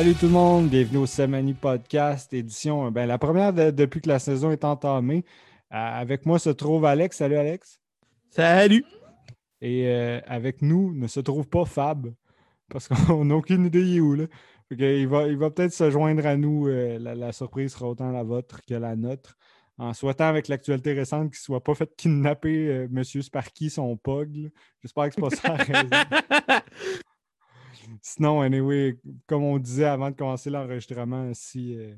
Salut tout le monde, bienvenue au Semani Podcast, édition, ben, la première depuis que la saison est entamée. Euh, avec moi se trouve Alex. Salut Alex. Salut. Et euh, avec nous ne se trouve pas Fab, parce qu'on n'a aucune idée il est où. Là. il va, il va peut-être se joindre à nous. Euh, la, surprise sera autant la vôtre que la nôtre. En souhaitant avec l'actualité récente qu'il ne soit pas fait kidnapper M. Sparky, son pog. J'espère que ce n'est pas ça raison. Sinon, anyway, comme on disait avant de commencer l'enregistrement, si, euh,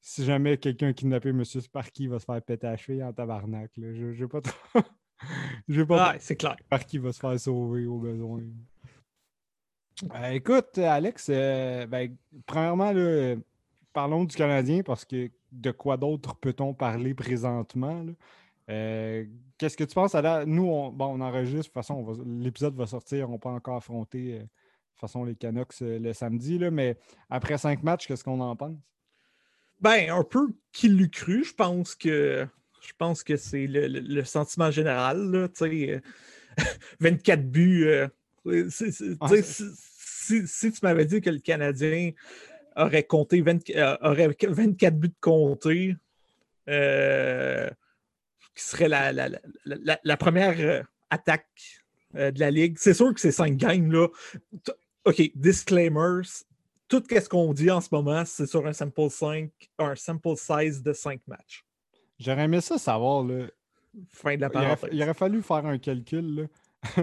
si jamais quelqu'un a kidnappé M. Sparky, il va se faire à cheville en tabarnak. Je n'ai pas trop. Je pas ah, c'est clair. Sparky va se faire sauver au besoin. Euh, écoute, Alex, euh, ben, premièrement, parlons du Canadien parce que de quoi d'autre peut-on parler présentement? Qu'est-ce que tu penses? nous, on, bon, on enregistre, de toute façon, l'épisode va sortir, on peut encore affronter toute façon, les Canucks euh, le samedi, là, mais après cinq matchs, qu'est-ce qu'on en pense? Ben, un peu qui l'eût cru, je pense que je pense que c'est le, sentiment général. Là, 24 buts. Euh, si, tu m'avais dit que le Canadien aurait compté euh, aurait 24 buts de compter, qui serait la, la première attaque de la Ligue, c'est sûr que ces cinq games, là, OK, disclaimers. Tout ce qu'on dit en ce moment, c'est sur un sample 5, un sample size de 5 matchs. J'aurais aimé ça savoir. Là. Fin de la parenthèse. Il aurait, fallu faire un calcul.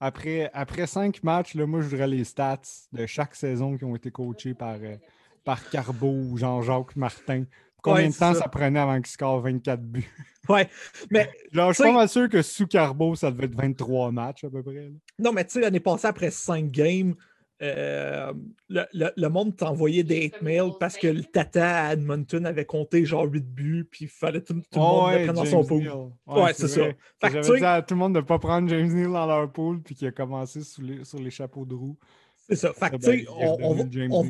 après, après cinq matchs, là, moi, je voudrais les stats de chaque saison qui ont été coachés par, euh, par Carbo ou Jean-Jacques Martin. Combien de temps ça. prenait avant qu'il score 24 buts? Ouais, mais. je suis pas mal sûr que sous Carbo, ça devait être 23 matchs à peu près. Non, mais tu sais, l'année passée, après 5 games, euh, le, monde t'envoyait des hate mails parce que le Tata à Edmonton avait compté genre 8 buts, puis il fallait tout, tout le monde le prendre dans son pool. Ouais, c'est ça. J'avais dit à tout le monde de ne pas prendre James Neal dans leur pool, puis qu'il a commencé sur les chapeaux de roue. C'est ça. Fait que, on,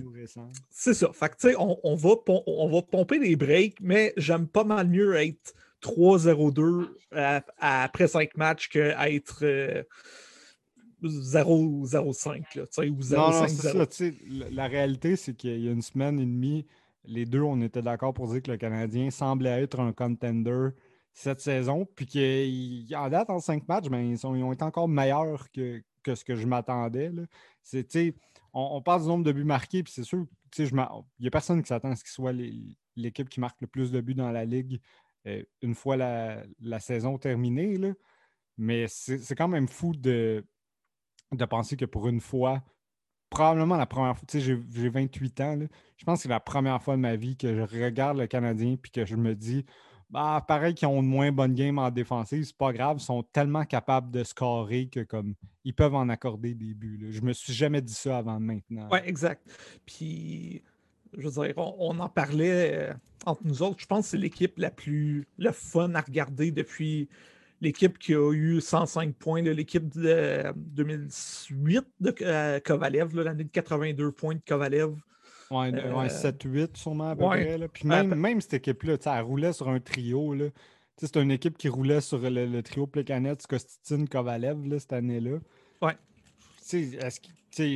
c'est ça. Fait que, on, on, va, on va pomper des breaks, mais j'aime pas mal mieux être 3-0-2 après 5 matchs qu'être. Euh, 0-5 ou 0-5. La réalité, c'est qu'il y a une semaine et demie, les deux, on était d'accord pour dire que le Canadien semblait être un contender cette saison, puis qu'en date, en cinq matchs, ben, ils, ont été encore meilleurs que, ce que je m'attendais. On, on parle du nombre de buts marqués, puis c'est sûr, il n'y a personne qui s'attend à ce qu'il soit l'équipe qui marque le plus de buts dans la Ligue euh, une fois la, saison terminée. Là. Mais c'est quand même fou de, de penser que pour une fois, probablement la première fois, tu sais, j'ai 28 ans, je pense que c'est la première fois de ma vie que je regarde le Canadien puis que je me dis, bah, pareil qu'ils ont une moins bonne game en défensive, c'est pas grave, ils sont tellement capables de scorer que comme ils peuvent en accorder des buts. Je me suis jamais dit ça avant maintenant. Oui, exact. Puis, je veux dire, on, en parlait euh, entre nous autres. Je pense que c'est l'équipe la plus le fun à regarder depuis l'équipe qui a eu 105 points, l'équipe de 2008 de euh, Kovalev, l'année de 82 points de Kovalev. Ouais, 7-8 euh, sûrement à peu près. Puis même, même cette équipe-là, elle roulait sur un trio. C'est une équipe qui roulait sur le, trio Plekanec, Kostitine, Kovalev cette année-là. Ouais.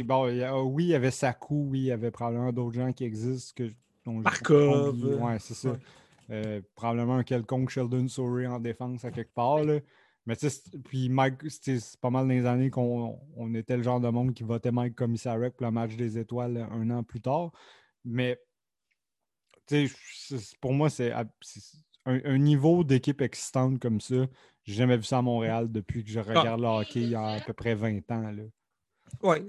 bon, oui, il y avait Sakou, oui, il y avait probablement d'autres gens qui existent. Que, Markov. Ouais, c'est ça. Euh, probablement un quelconque Sheldon Surrey en défense à quelque part. Mais puis Mike, c'est pas mal dans les années qu'on était le genre de monde qui votait Mike Commissariat pour le match des étoiles un an plus tard. Mais pour moi, c'est un, niveau d'équipe existante comme ça. J'ai jamais vu ça à Montréal depuis que je ah. regarde le hockey il y a à peu près 20 ans.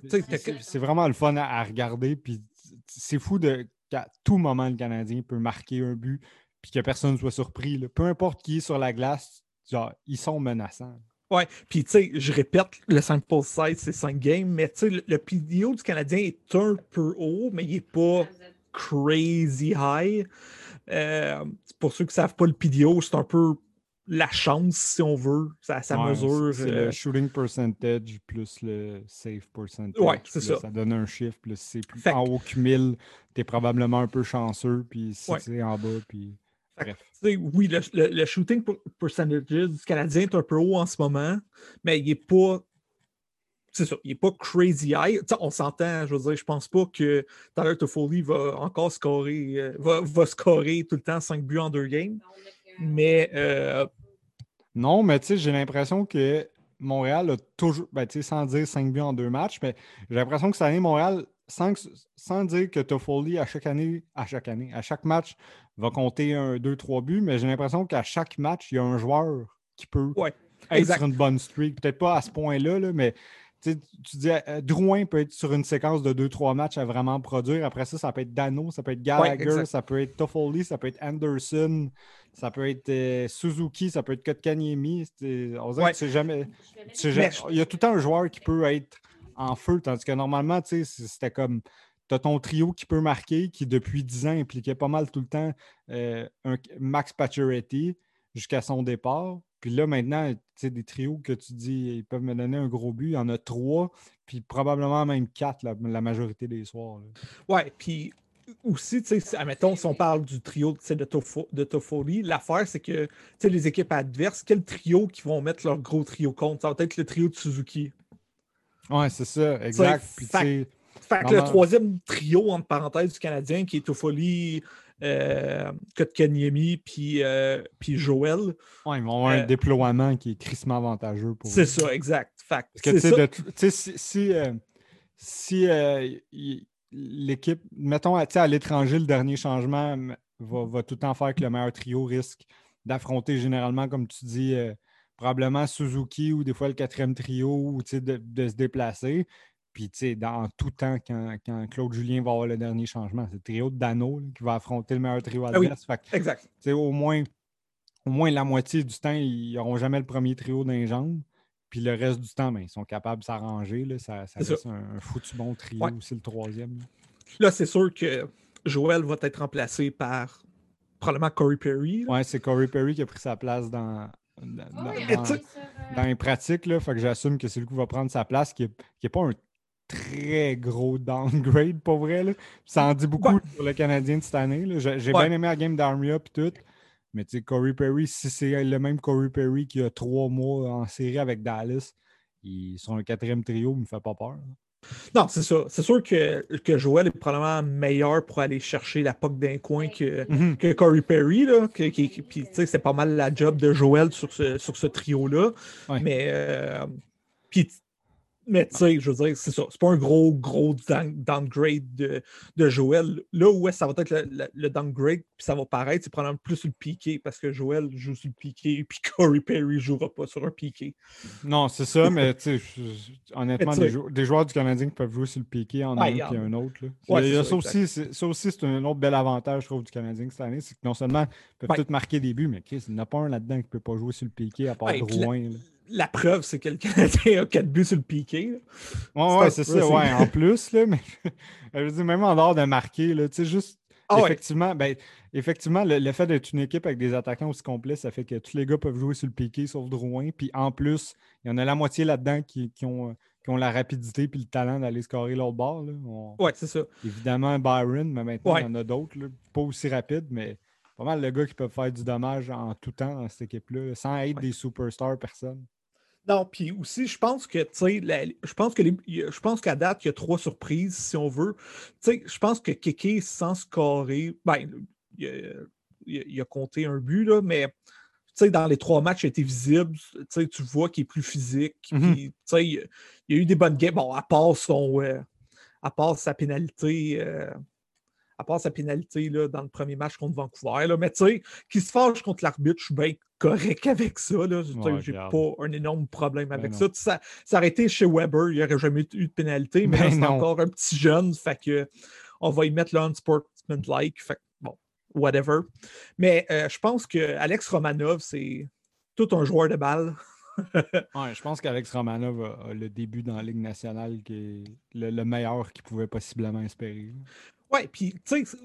c'est vraiment le fun à, regarder. Puis c'est fou de qu'à tout moment, le Canadien peut marquer un but, puis que personne ne soit surpris. Peu importe qui est sur la glace, genre, ils sont menaçants. Ouais, puis tu sais, je répète, le sample size, c'est 5 games, mais tu sais, le, le, PDO du Canadien est un peu haut, mais il n'est pas crazy high. Euh, pour ceux qui ne savent pas, le PDO, c'est un peu la chance, si on veut. Ça, ça mesure. C'est le euh, shooting percentage plus le safe percentage. Ouais, c'est ça. Ça donne un chiffre. Plus c'est plus en haut que 1000, tu es probablement un peu chanceux. Puis si c'est en bas, puis oui, le, shooting percentage du Canadien est un peu haut en ce moment, mais il n'est pas c'est ça, il n'est pas crazy high. on s'entend, je veux dire, je pense pas que Tyler Toffoli va encore scorer, euh, va, scorer tout le temps 5 buts en deux games. Mais. Euh, non, mais tu sais, j'ai l'impression que Montréal a toujours, ben, sans dire 5 buts en deux matchs, mais j'ai l'impression que cette année, Montréal, sans, sans dire que Toffoli, à chaque année, à chaque année, à chaque match, va compter un, deux, trois buts, mais j'ai l'impression qu'à chaque match, il y a un joueur qui peut être sur une bonne streak. Peut-être pas à ce point-là, là, mais tu dis, euh, Drouin peut être sur une séquence de 2-3 matchs à vraiment produire. Après ça, ça peut être Dano, ça peut être Gallagher, ça peut être Toffoli, ça peut être Anderson, ça peut être euh, Suzuki, ça peut être Kotkaniemi. On dirait que jamais. Il y a tout le temps un joueur qui peut être en feu, tandis que normalement, c'était comme. Tu as ton trio qui peut marquer, qui depuis 10 ans impliquait pas mal tout le temps euh, un Max Pacioretty jusqu'à son départ. Puis là, maintenant, tu sais, des trios que tu dis, ils peuvent me donner un gros but. Il y en a trois, puis probablement même quatre la, majorité des soirs. Ouais, puis aussi, tu sais, admettons, si on parle du trio de, Tofo, de Toffoli, l'affaire, c'est que les équipes adverses, quel trio qui vont mettre leur gros trio contre? Ça va être le trio de Suzuki. Ouais, c'est ça, exact. Fait, que le troisième trio, entre parenthèses, du Canadien, qui est Toffoli, euh, Kotkaniemi puis, euh, puis Joël. Ouais, ils vont avoir un euh, déploiement qui est crissement avantageux pour C'est ça, exact. Parce que, tu sais, si, si, l'équipe, mettons, à l'étranger, le dernier changement va, tout le temps faire que le meilleur trio risque d'affronter généralement, comme tu dis, probablement Suzuki ou des fois le quatrième trio ou de, de se déplacer. Puis, tu sais, dans tout temps, quand, Claude Julien va avoir le dernier changement, c'est le trio de Dano qui va affronter le meilleur trio ah adverse. exact. Au moins, au moins la moitié du temps, ils n'auront jamais le premier trio d'un jambes. Puis le reste du temps, ben, ils sont capables de s'arranger. Ça, ça laisse un, foutu bon trio aussi, le troisième. Là, c'est sûr que Joël va être remplacé par probablement Corey Perry. Oui, c'est Corey Perry qui a pris sa place dans, dans, ah les pratiques. Là, fait que j'assume que c'est lui qui va prendre sa place, qui n'est pas un très gros downgrade, pour vrai. Là. Ça en dit beaucoup pour le Canadien de cette année. J'ai bien aimé la game d'Armia et tout. Mais tu sais, Corey Perry, si c'est le même Corey Perry qui a trois mois en série avec Dallas, ils sont un quatrième trio, il me fait pas peur. Non, c'est ça. C'est sûr que, que Joel est probablement meilleur pour aller chercher la POC d'un coin que, mm-hmm. que Corey Perry. Là, puis, c'est pas mal la job de Joel sur ce, sur ce trio-là. Mais, euh, puis, mais tu sais, je veux dire, c'est ça. C'est pas un gros, gros downgrade de, de Joël. Là où ça va être le, downgrade, puis ça va paraître, c'est probablement plus sur le piqué, parce que Joël joue sur le piqué, puis Corey Perry jouera pas sur un piqué. Non, c'est ça, mais tu sais, honnêtement, des, joueurs du Canadien qui peuvent jouer sur le piqué en un et un autre. ça, aussi, ça aussi, c'est un autre bel avantage, je trouve, du Canadien cette année, c'est que non seulement ils peuvent tous marquer des buts, mais Chris, il n'y en a pas un là-dedans qui ne peut pas jouer sur le piqué à part Drouin la preuve, c'est que le Canadien a 4 buts sur le piqué. Oui, Ouais, c'est ça, ouais, en plus, là, mais je veux dire, même en dehors de marquer, tu sais, juste ah effectivement, ben, effectivement, le, fait d'être une équipe avec des attaquants aussi complets, ça fait que tous les gars peuvent jouer sur le piqué sauf Drouin. Puis en plus, il y en a la moitié là-dedans qui, ont, qui, ont, la rapidité et le talent d'aller scorer l'autre bord. Oui, c'est ça. Évidemment, Byron, mais maintenant, il y en a d'autres. Pas aussi rapides, mais pas mal de gars qui peuvent faire du dommage en tout temps dans cette équipe-là, sans être des superstars, personne. Non, puis aussi, je pense que, tu sais, je pense que je pense qu'à date, il y a trois surprises, si on veut. Tu sais, je pense que Kéké, sans scorer, ben, il a, compté un but, là, mais tu sais, dans les trois matchs, il a été visible. Tu sais, tu vois qu'il est plus physique. Mm-hmm. tu sais, il, y a eu des bonnes games. Bon, à part son. Euh, à part sa pénalité. Euh, à part sa pénalité là, dans le premier match contre Vancouver. Là. Mais tu sais, qui se fâche contre l'arbitre, je suis bien correct avec ça. Je J'ai pas un énorme problème ben avec ça. ça. Ça aurait été chez Weber, il n'y aurait jamais eu de pénalité, mais ben c'est encore un petit jeune, fait que on va y mettre le unsportsmanlike. Fait bon, whatever. Mais euh, je pense que Alex Romanov, c'est tout un joueur de balle. ouais, je pense qu'Alex Romanov a, le début dans la Ligue nationale qui est le, le meilleur qu'il pouvait possiblement espérer. Ouais, puis, tu sais,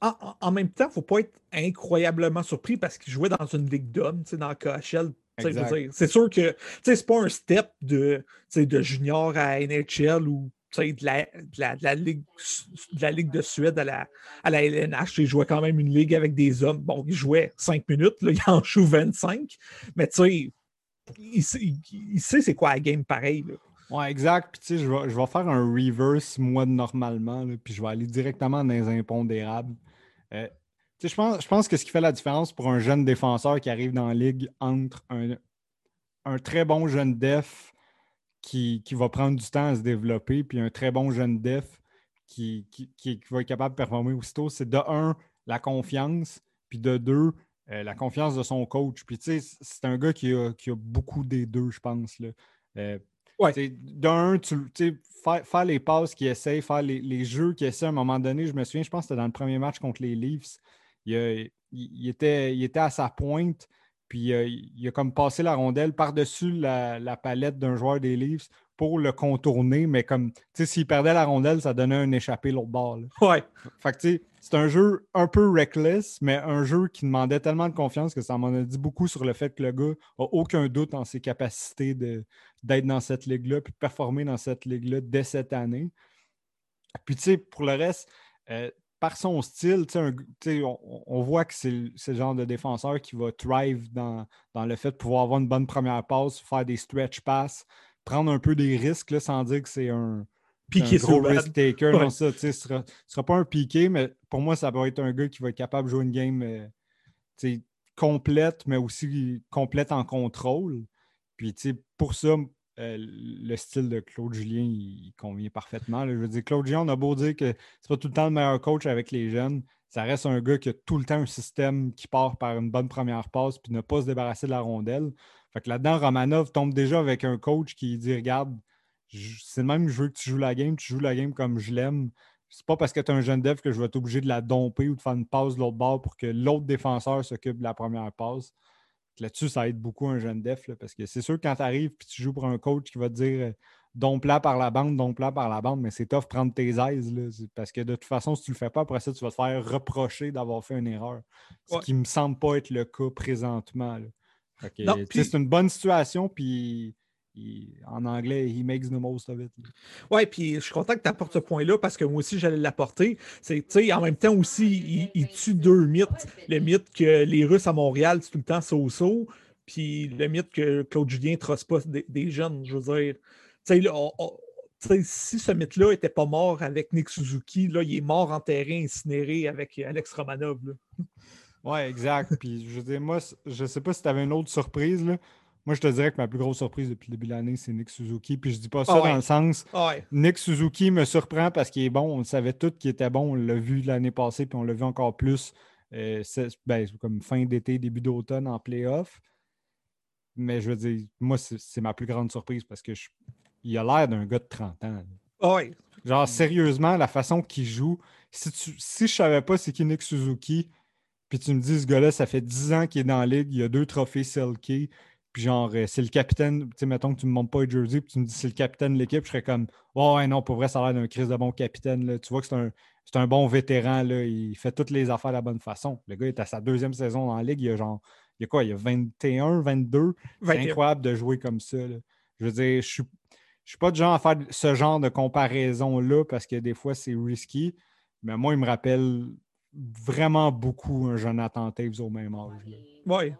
en, même temps, il ne faut pas être incroyablement surpris parce qu'il jouait dans une ligue d'hommes, dans le KHL. C'est sûr que c'est pas un step de, de junior à NHL ou de la, de, la, ligue, de la Ligue de Suède à la, à la LNH. Il jouait quand même une ligue avec des hommes. Bon, il jouait 5 minutes, là, il en joue 25. Mais tu sais, il, sait c'est quoi la game pareil. Là. Ouais, exact. Puis, tu sais, je vais, je vais, faire un reverse, moi, normalement, puis je vais aller directement dans les impondérables. Euh, tu sais, je pense, je pense que ce qui fait la différence pour un jeune défenseur qui arrive dans la ligue entre un, un très bon jeune def qui, qui, va prendre du temps à se développer, puis un très bon jeune def qui, qui, qui va être capable de performer aussitôt, c'est de un, la confiance, puis de deux, euh, la confiance de son coach. Puis, tu sais, c'est un gars qui a, qui a, beaucoup des deux, je pense. Là. Euh, D'un, tu faire, faire, les passes qu'il essaie, faire les, jeux qu'il essaie à un moment donné. Je me souviens, je pense que c'était dans le premier match contre les Leafs. Il, il, était, il était à sa pointe, puis euh, il a comme passé la rondelle par-dessus la, la, palette d'un joueur des Leafs pour le contourner, mais comme, tu sais, s'il perdait la rondelle, ça donnait un échappé l'autre bord. Ouais. Fait que, tu sais, c'est un jeu un peu reckless, mais un jeu qui demandait tellement de confiance que ça m'en a dit beaucoup sur le fait que le gars n'a aucun doute en ses capacités d'être dans cette ligue-là, puis de performer dans cette ligue-là dès cette année. Puis, tu sais, pour le reste, euh, par son style, on, on, voit que c'est le genre de défenseur qui va thrive dans, dans, le fait de pouvoir avoir une bonne première passe, faire des stretch passes, prendre un peu des risques là, sans dire que c'est un, gros risk taker. Non, ça, ce ne sera, sera, pas un piqué, mais pour moi, ça va être un gars qui va être capable de jouer une game euh, complète, mais aussi complète en contrôle. Puis pour ça, euh, le style de Claude Julien, il, convient parfaitement. Je veux dire, Claude Julien, on a beau dire que c'est pas tout le temps le meilleur coach avec les jeunes. Ça reste un gars qui a tout le temps un système qui part par une bonne première passe puis ne pas se débarrasser de la rondelle. Fait que là-dedans, Romanov tombe déjà avec un coach qui dit Regarde, c'est le même, je veux que tu joues la game, tu joues la game comme je l'aime. C'est pas parce que tu es un jeune dev que je vais être obligé de la domper ou de faire une passe de l'autre bord pour que l'autre défenseur s'occupe de la première passe. Là-dessus, ça aide beaucoup un jeune def parce que c'est sûr que quand tu arrives et tu joues pour un coach qui va te dire plat par la bande, don plat par la bande, mais c'est tough prendre tes aises. parce que de toute façon, si tu le fais pas, après ça, tu vas te faire reprocher d'avoir fait une erreur. Ce qui me semble pas être le cas présentement. C'est une bonne situation, puis en anglais, he makes the most of it. Oui, puis je suis content que tu apportes ce point-là parce que moi aussi, j'allais l'apporter. C'est, en même temps aussi, il, tue deux mythes. Le mythe que les Russes à Montréal, c'est tout le temps so-so, puis le mythe que Claude Julien ne trosse pas des, jeunes. Je veux dire, si ce mythe-là n'était pas mort avec Nick Suzuki, là, il est mort en terrain incinéré avec Alex Romanov. Oui, exact. Puis je veux dire, moi, je sais pas si tu avais une autre surprise. Là. Moi, je te dirais que ma plus grosse surprise depuis le début de l'année, c'est Nick Suzuki. Puis je dis pas ça ah dans le sens. Ah Nick Suzuki me surprend parce qu'il est bon. On savait tout qu'il était bon. On l'a vu l'année passée, puis on l'a vu encore plus euh, ben, comme fin d'été, début d'automne en playoff. Mais je veux dire, moi, c'est ma plus grande surprise parce que il a l'air d'un gars de 30 ans. Ah Genre, sérieusement, la façon qu'il joue, si, tu, si je savais pas c'est qui Nick Suzuki, puis tu me dis, ce gars-là, ça fait 10 ans qu'il est dans la ligue, il a deux trophées Selkie, puis genre, euh, c'est le capitaine, tu sais, mettons que tu ne me montres pas le jersey, puis tu me dis c'est le capitaine de l'équipe, je serais comme, oh, ouais, non, pour vrai, ça a l'air d'un crise de bon capitaine. Là. Tu vois que c'est un, un, bon vétéran, là. il fait toutes les affaires de la bonne façon. Le gars est à sa deuxième saison dans la ligue, il a genre, il y a quoi, il y a 21, 22. C'est incroyable de jouer comme ça. Je veux dire, je suis, je suis pas du genre à faire ce genre de comparaison-là parce que des fois, c'est risky. Mais moi, il me rappelle vraiment beaucoup un Jonathan Taves au même âge. Oui,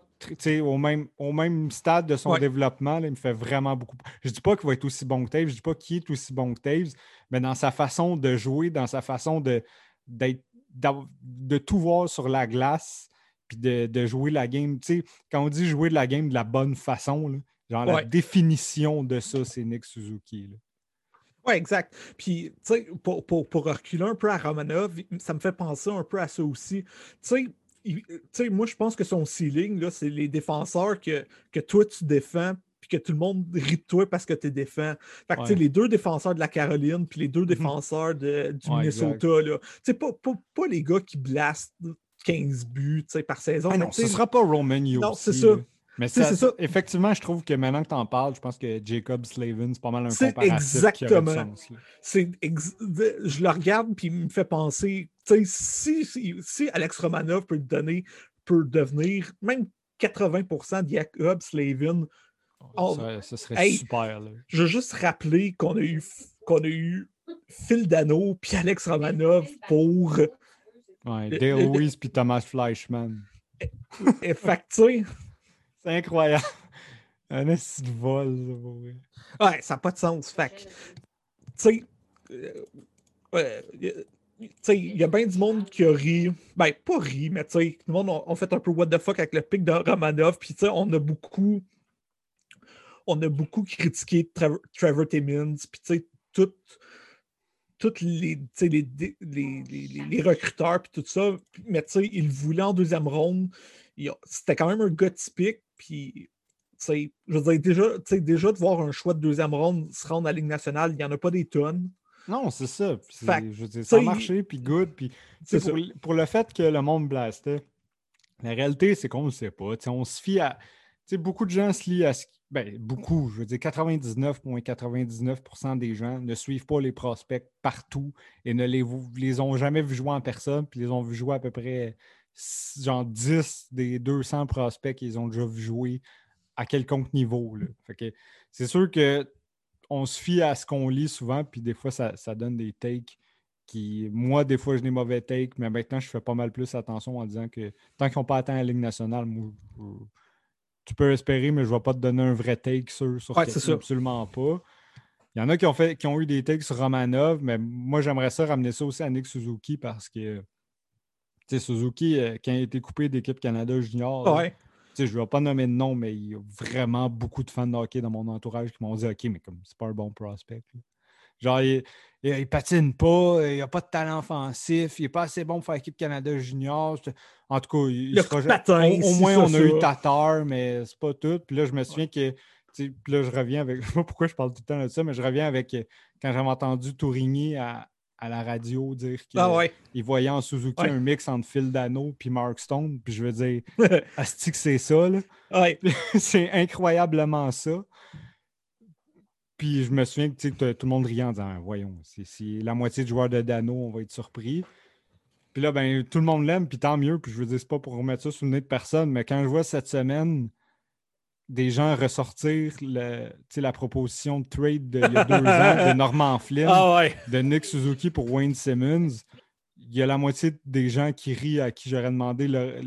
au même, au même stade de son développement, il me fait vraiment beaucoup. Je ne dis pas qu'il va être aussi bon que Taves, je ne dis pas qu'il est aussi bon que Taves, mais dans sa façon de jouer, dans sa façon de, de tout voir sur la glace, puis de, jouer la game. quand on dit jouer la game de la bonne façon, genre la définition de ça, c'est Nick Suzuki. Oui, exact. Puis, tu sais, pour, pour, pour, reculer un peu à Romanov, ça me fait penser un peu à ça aussi. Tu sais, sais, moi, je pense que son ceiling, c'est les défenseurs que, que toi, tu défends, puis que tout le monde rit de toi parce que tu défends. Fait que, les deux défenseurs de la Caroline, puis les deux mhm. défenseurs de, du Minnesota, là. Pas, pas, pas, les gars qui blastent 15 buts par saison. Ah non, ce ne sera pas Roman Non, c'est ça. Mais ça, ça, effectivement, je trouve que maintenant que tu en parles, je pense que Jacob Slavin, c'est pas mal un comparatif exactement. C'est Je le regarde puis il me fait penser, si, si, si, Alex Romanov peut donner, peut devenir même 80% de Jacob Slavin. Oh, ça, serait super. Là. Je veux juste rappeler qu'on a eu qu'on a eu Phil Dano puis Alex Romanov pour. Ouais, Dale Lewis puis Thomas Fleischman. Et, fait c'est incroyable. Un de vol, ça. Ouais, ça n'a pas de sens. Fait tu sais, euh, euh, il y a bien du monde qui a ri. Ben, pas ri, mais tout le monde a, fait un peu what the fuck avec le pic de Romanov. Puis, on a beaucoup. On a beaucoup critiqué Trevor, Trevor Timmins. Puis, tu sais, tous les, les, les, les, recruteurs tout ça. Mais tu sais, il voulait en deuxième ronde. C'était quand même un gars typique. Puis, je veux dire, déjà, déjà de voir un choix de deuxième ronde se rendre à la Ligue nationale, il n'y en a pas des tonnes. Non, c'est ça. je veux dire, ça a marché, puis good. Puis, pour, pour, le fait que le monde blastait, la réalité, c'est qu'on ne le sait pas. on se fie à. Beaucoup de gens se lient à ce ben, beaucoup, je veux dire 99,99% des gens ne suivent pas les prospects partout et ne les, les ont jamais vus jouer en personne, puis les ont vus jouer à peu près genre 10 des 200 prospects qu'ils ont déjà vu jouer à quelconque niveau. c'est sûr qu'on se fie à ce qu'on lit souvent, puis des fois, ça, donne des takes qui. Moi, des fois, j'ai des mauvais takes, mais maintenant, je fais pas mal plus attention en disant que tant qu'ils n'ont pas atteint la Ligue nationale, moi, tu peux espérer, mais je ne vais pas te donner un vrai take sur, sur absolument pas. Il y en a qui ont, fait, qui ont eu des takes sur Romanov, mais moi, j'aimerais ça ramener ça aussi à Nick Suzuki parce que Suzuki, euh, quand il a été coupé d'équipe Canada Junior, je ne vais pas nommer de nom, mais il y a vraiment beaucoup de fans de hockey dans mon entourage qui m'ont dit OK, mais comme c'est pas un bon prospect. Genre, il, il, patine pas, il n'a pas de talent offensif, il n'est pas assez bon pour faire équipe Canada Junior. En tout cas, il, au, moins on a eu Tatar, mais c'est pas tout. Puis là, je me souviens que. Puis là, je reviens avec. Je sais pas pourquoi je parle tout le temps de ça, mais je reviens avec quand j'avais entendu Tourigny à, la radio dire qu'il ah voyait en Suzuki un mix entre Phil Dano puis Mark Stone. Puis je veux dire, Asti c'est ça. c'est incroyablement ça. Puis je me souviens que tout le monde riait en disant Voyons, si la moitié du joueur de Dano, on va être surpris. Puis là, ben, tout le monde l'aime, puis tant mieux. Puis je veux dire, c'est pas pour remettre ça sous le nez de personne, mais quand je vois cette semaine des gens ressortir le, la proposition de trade de, il y a deux ans de Norman Flynn, ah de Nick Suzuki pour Wayne Simmons, il y a la moitié des gens qui rient à qui j'aurais demandé le,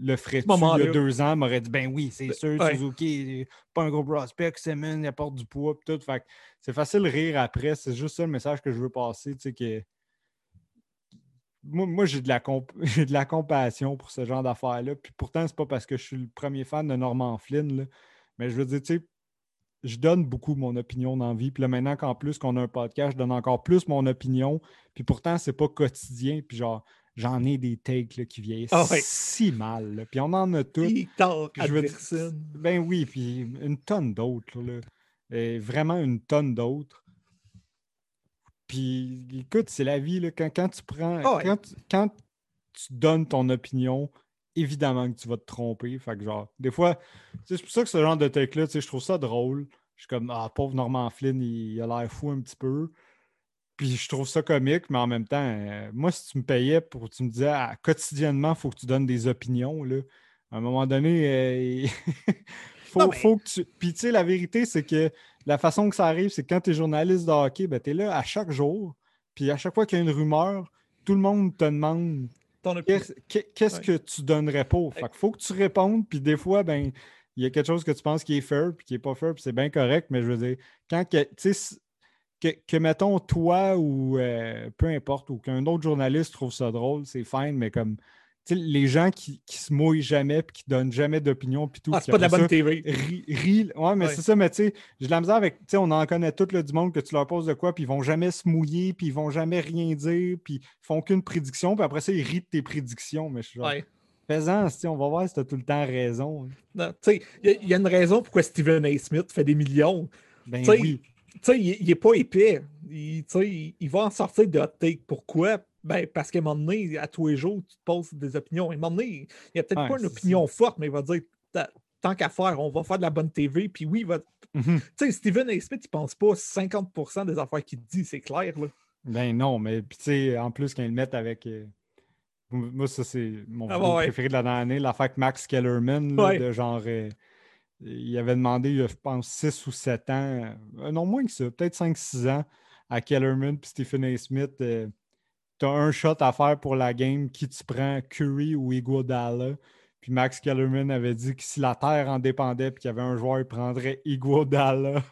le ferait il y a deux ans, m'aurait dit ben oui, c'est sûr, Suzuki, pas un gros prospect, Simmons, il apporte du poids, tout. Fait c'est facile de rire après. C'est juste ça le message que je veux passer, tu sais, que moi, j'ai de, la de la compassion pour ce genre d'affaires-là. Puis pourtant, c'est pas parce que je suis le premier fan de Norman Flynn, mais je veux dire, tu sais, je donne beaucoup mon opinion dans la vie. Puis là, maintenant qu'en plus qu'on a un podcast, je donne encore plus mon opinion. Puis pourtant, c'est pas quotidien. Puis genre, j'en ai des takes qui vieillissent ah si mal. Puis on en a tous. Je veux ben oui, puis une tonne d'autres. Vraiment une tonne d'autres. Puis écoute, c'est la vie. Là. Quand, quand tu prends. Ah quand, tu, donnes ton opinion, évidemment que tu vas te tromper. Fait que genre, des fois, c'est pour ça que ce genre de take-là, je trouve ça drôle. Je suis comme, ah, pauvre Norman Flynn, il, a l'air fou un petit peu. Puis je trouve ça comique, mais en même temps, euh, moi, si tu me payais pour, tu me disais, ah, quotidiennement, il faut que tu donnes des opinions, là. À un moment donné, euh, faut, faut, que tu. Puis tu sais, la vérité, c'est que la façon que ça arrive, c'est que quand tu es journaliste de hockey, ben, tu es là à chaque jour. Puis à chaque fois qu'il y a une rumeur, tout le monde te demande qu'est-ce que tu donnerais pour. Fait faut que tu répondes, puis des fois, ben, il y a quelque chose que tu penses qui est fair, puis qui n'est pas fair, puis c'est bien correct, mais je veux dire, quand que, que, que mettons, toi ou euh, peu importe, ou qu'un autre journaliste trouve ça drôle, c'est fine, mais comme les gens qui, qui se mouillent jamais puis qui donnent jamais d'opinion puis tout. Ah, c'est pas de la bonne TV. ouais, mais c'est ça, mais tu sais, j'ai de la misère avec, tu sais, on en connaît tout le du monde que tu leur poses de quoi, puis ils vont jamais se mouiller, puis ils vont jamais rien dire, puis ils font qu'une prédiction, puis après ça, ils rient de tes prédictions. Mais je suis genre, on va voir si tu as tout le temps raison. Hein. Tu sais, il y, a une raison pourquoi Stephen A. Smith fait des millions. Ben oui. Tu sais, il n'est pas épais. Il, il va en sortir de hot take. Pourquoi? Ben, parce qu'à un moment donné, à tous les jours, tu te poses des opinions. À un moment donné, il n'y a peut-être pas une opinion forte, mais il va dire tant qu'à faire, on va faire de la bonne TV. Puis oui, il va. Mhm. Tu sais, Steven A. Smith, il pense pas 50% des affaires qu'il dit, c'est clair. Là. Ben non, mais tu sais, en plus, quand ils le mettent avec. Euh, moi, ça, c'est mon ah, préféré de la dernière année, l'affaire avec Max Kellerman, de genre. Euh, il avait demandé, je pense, 6 ou 7 ans, euh, non moins que ça, peut-être 5-6 ans, à Kellerman puis Stephen A. Smith tu as un shot à faire pour la game, qui tu prends, Curry ou Iguodala. Puis Max Kellerman avait dit que si la Terre en dépendait puis qu'il y avait un joueur, il prendrait Iguodala.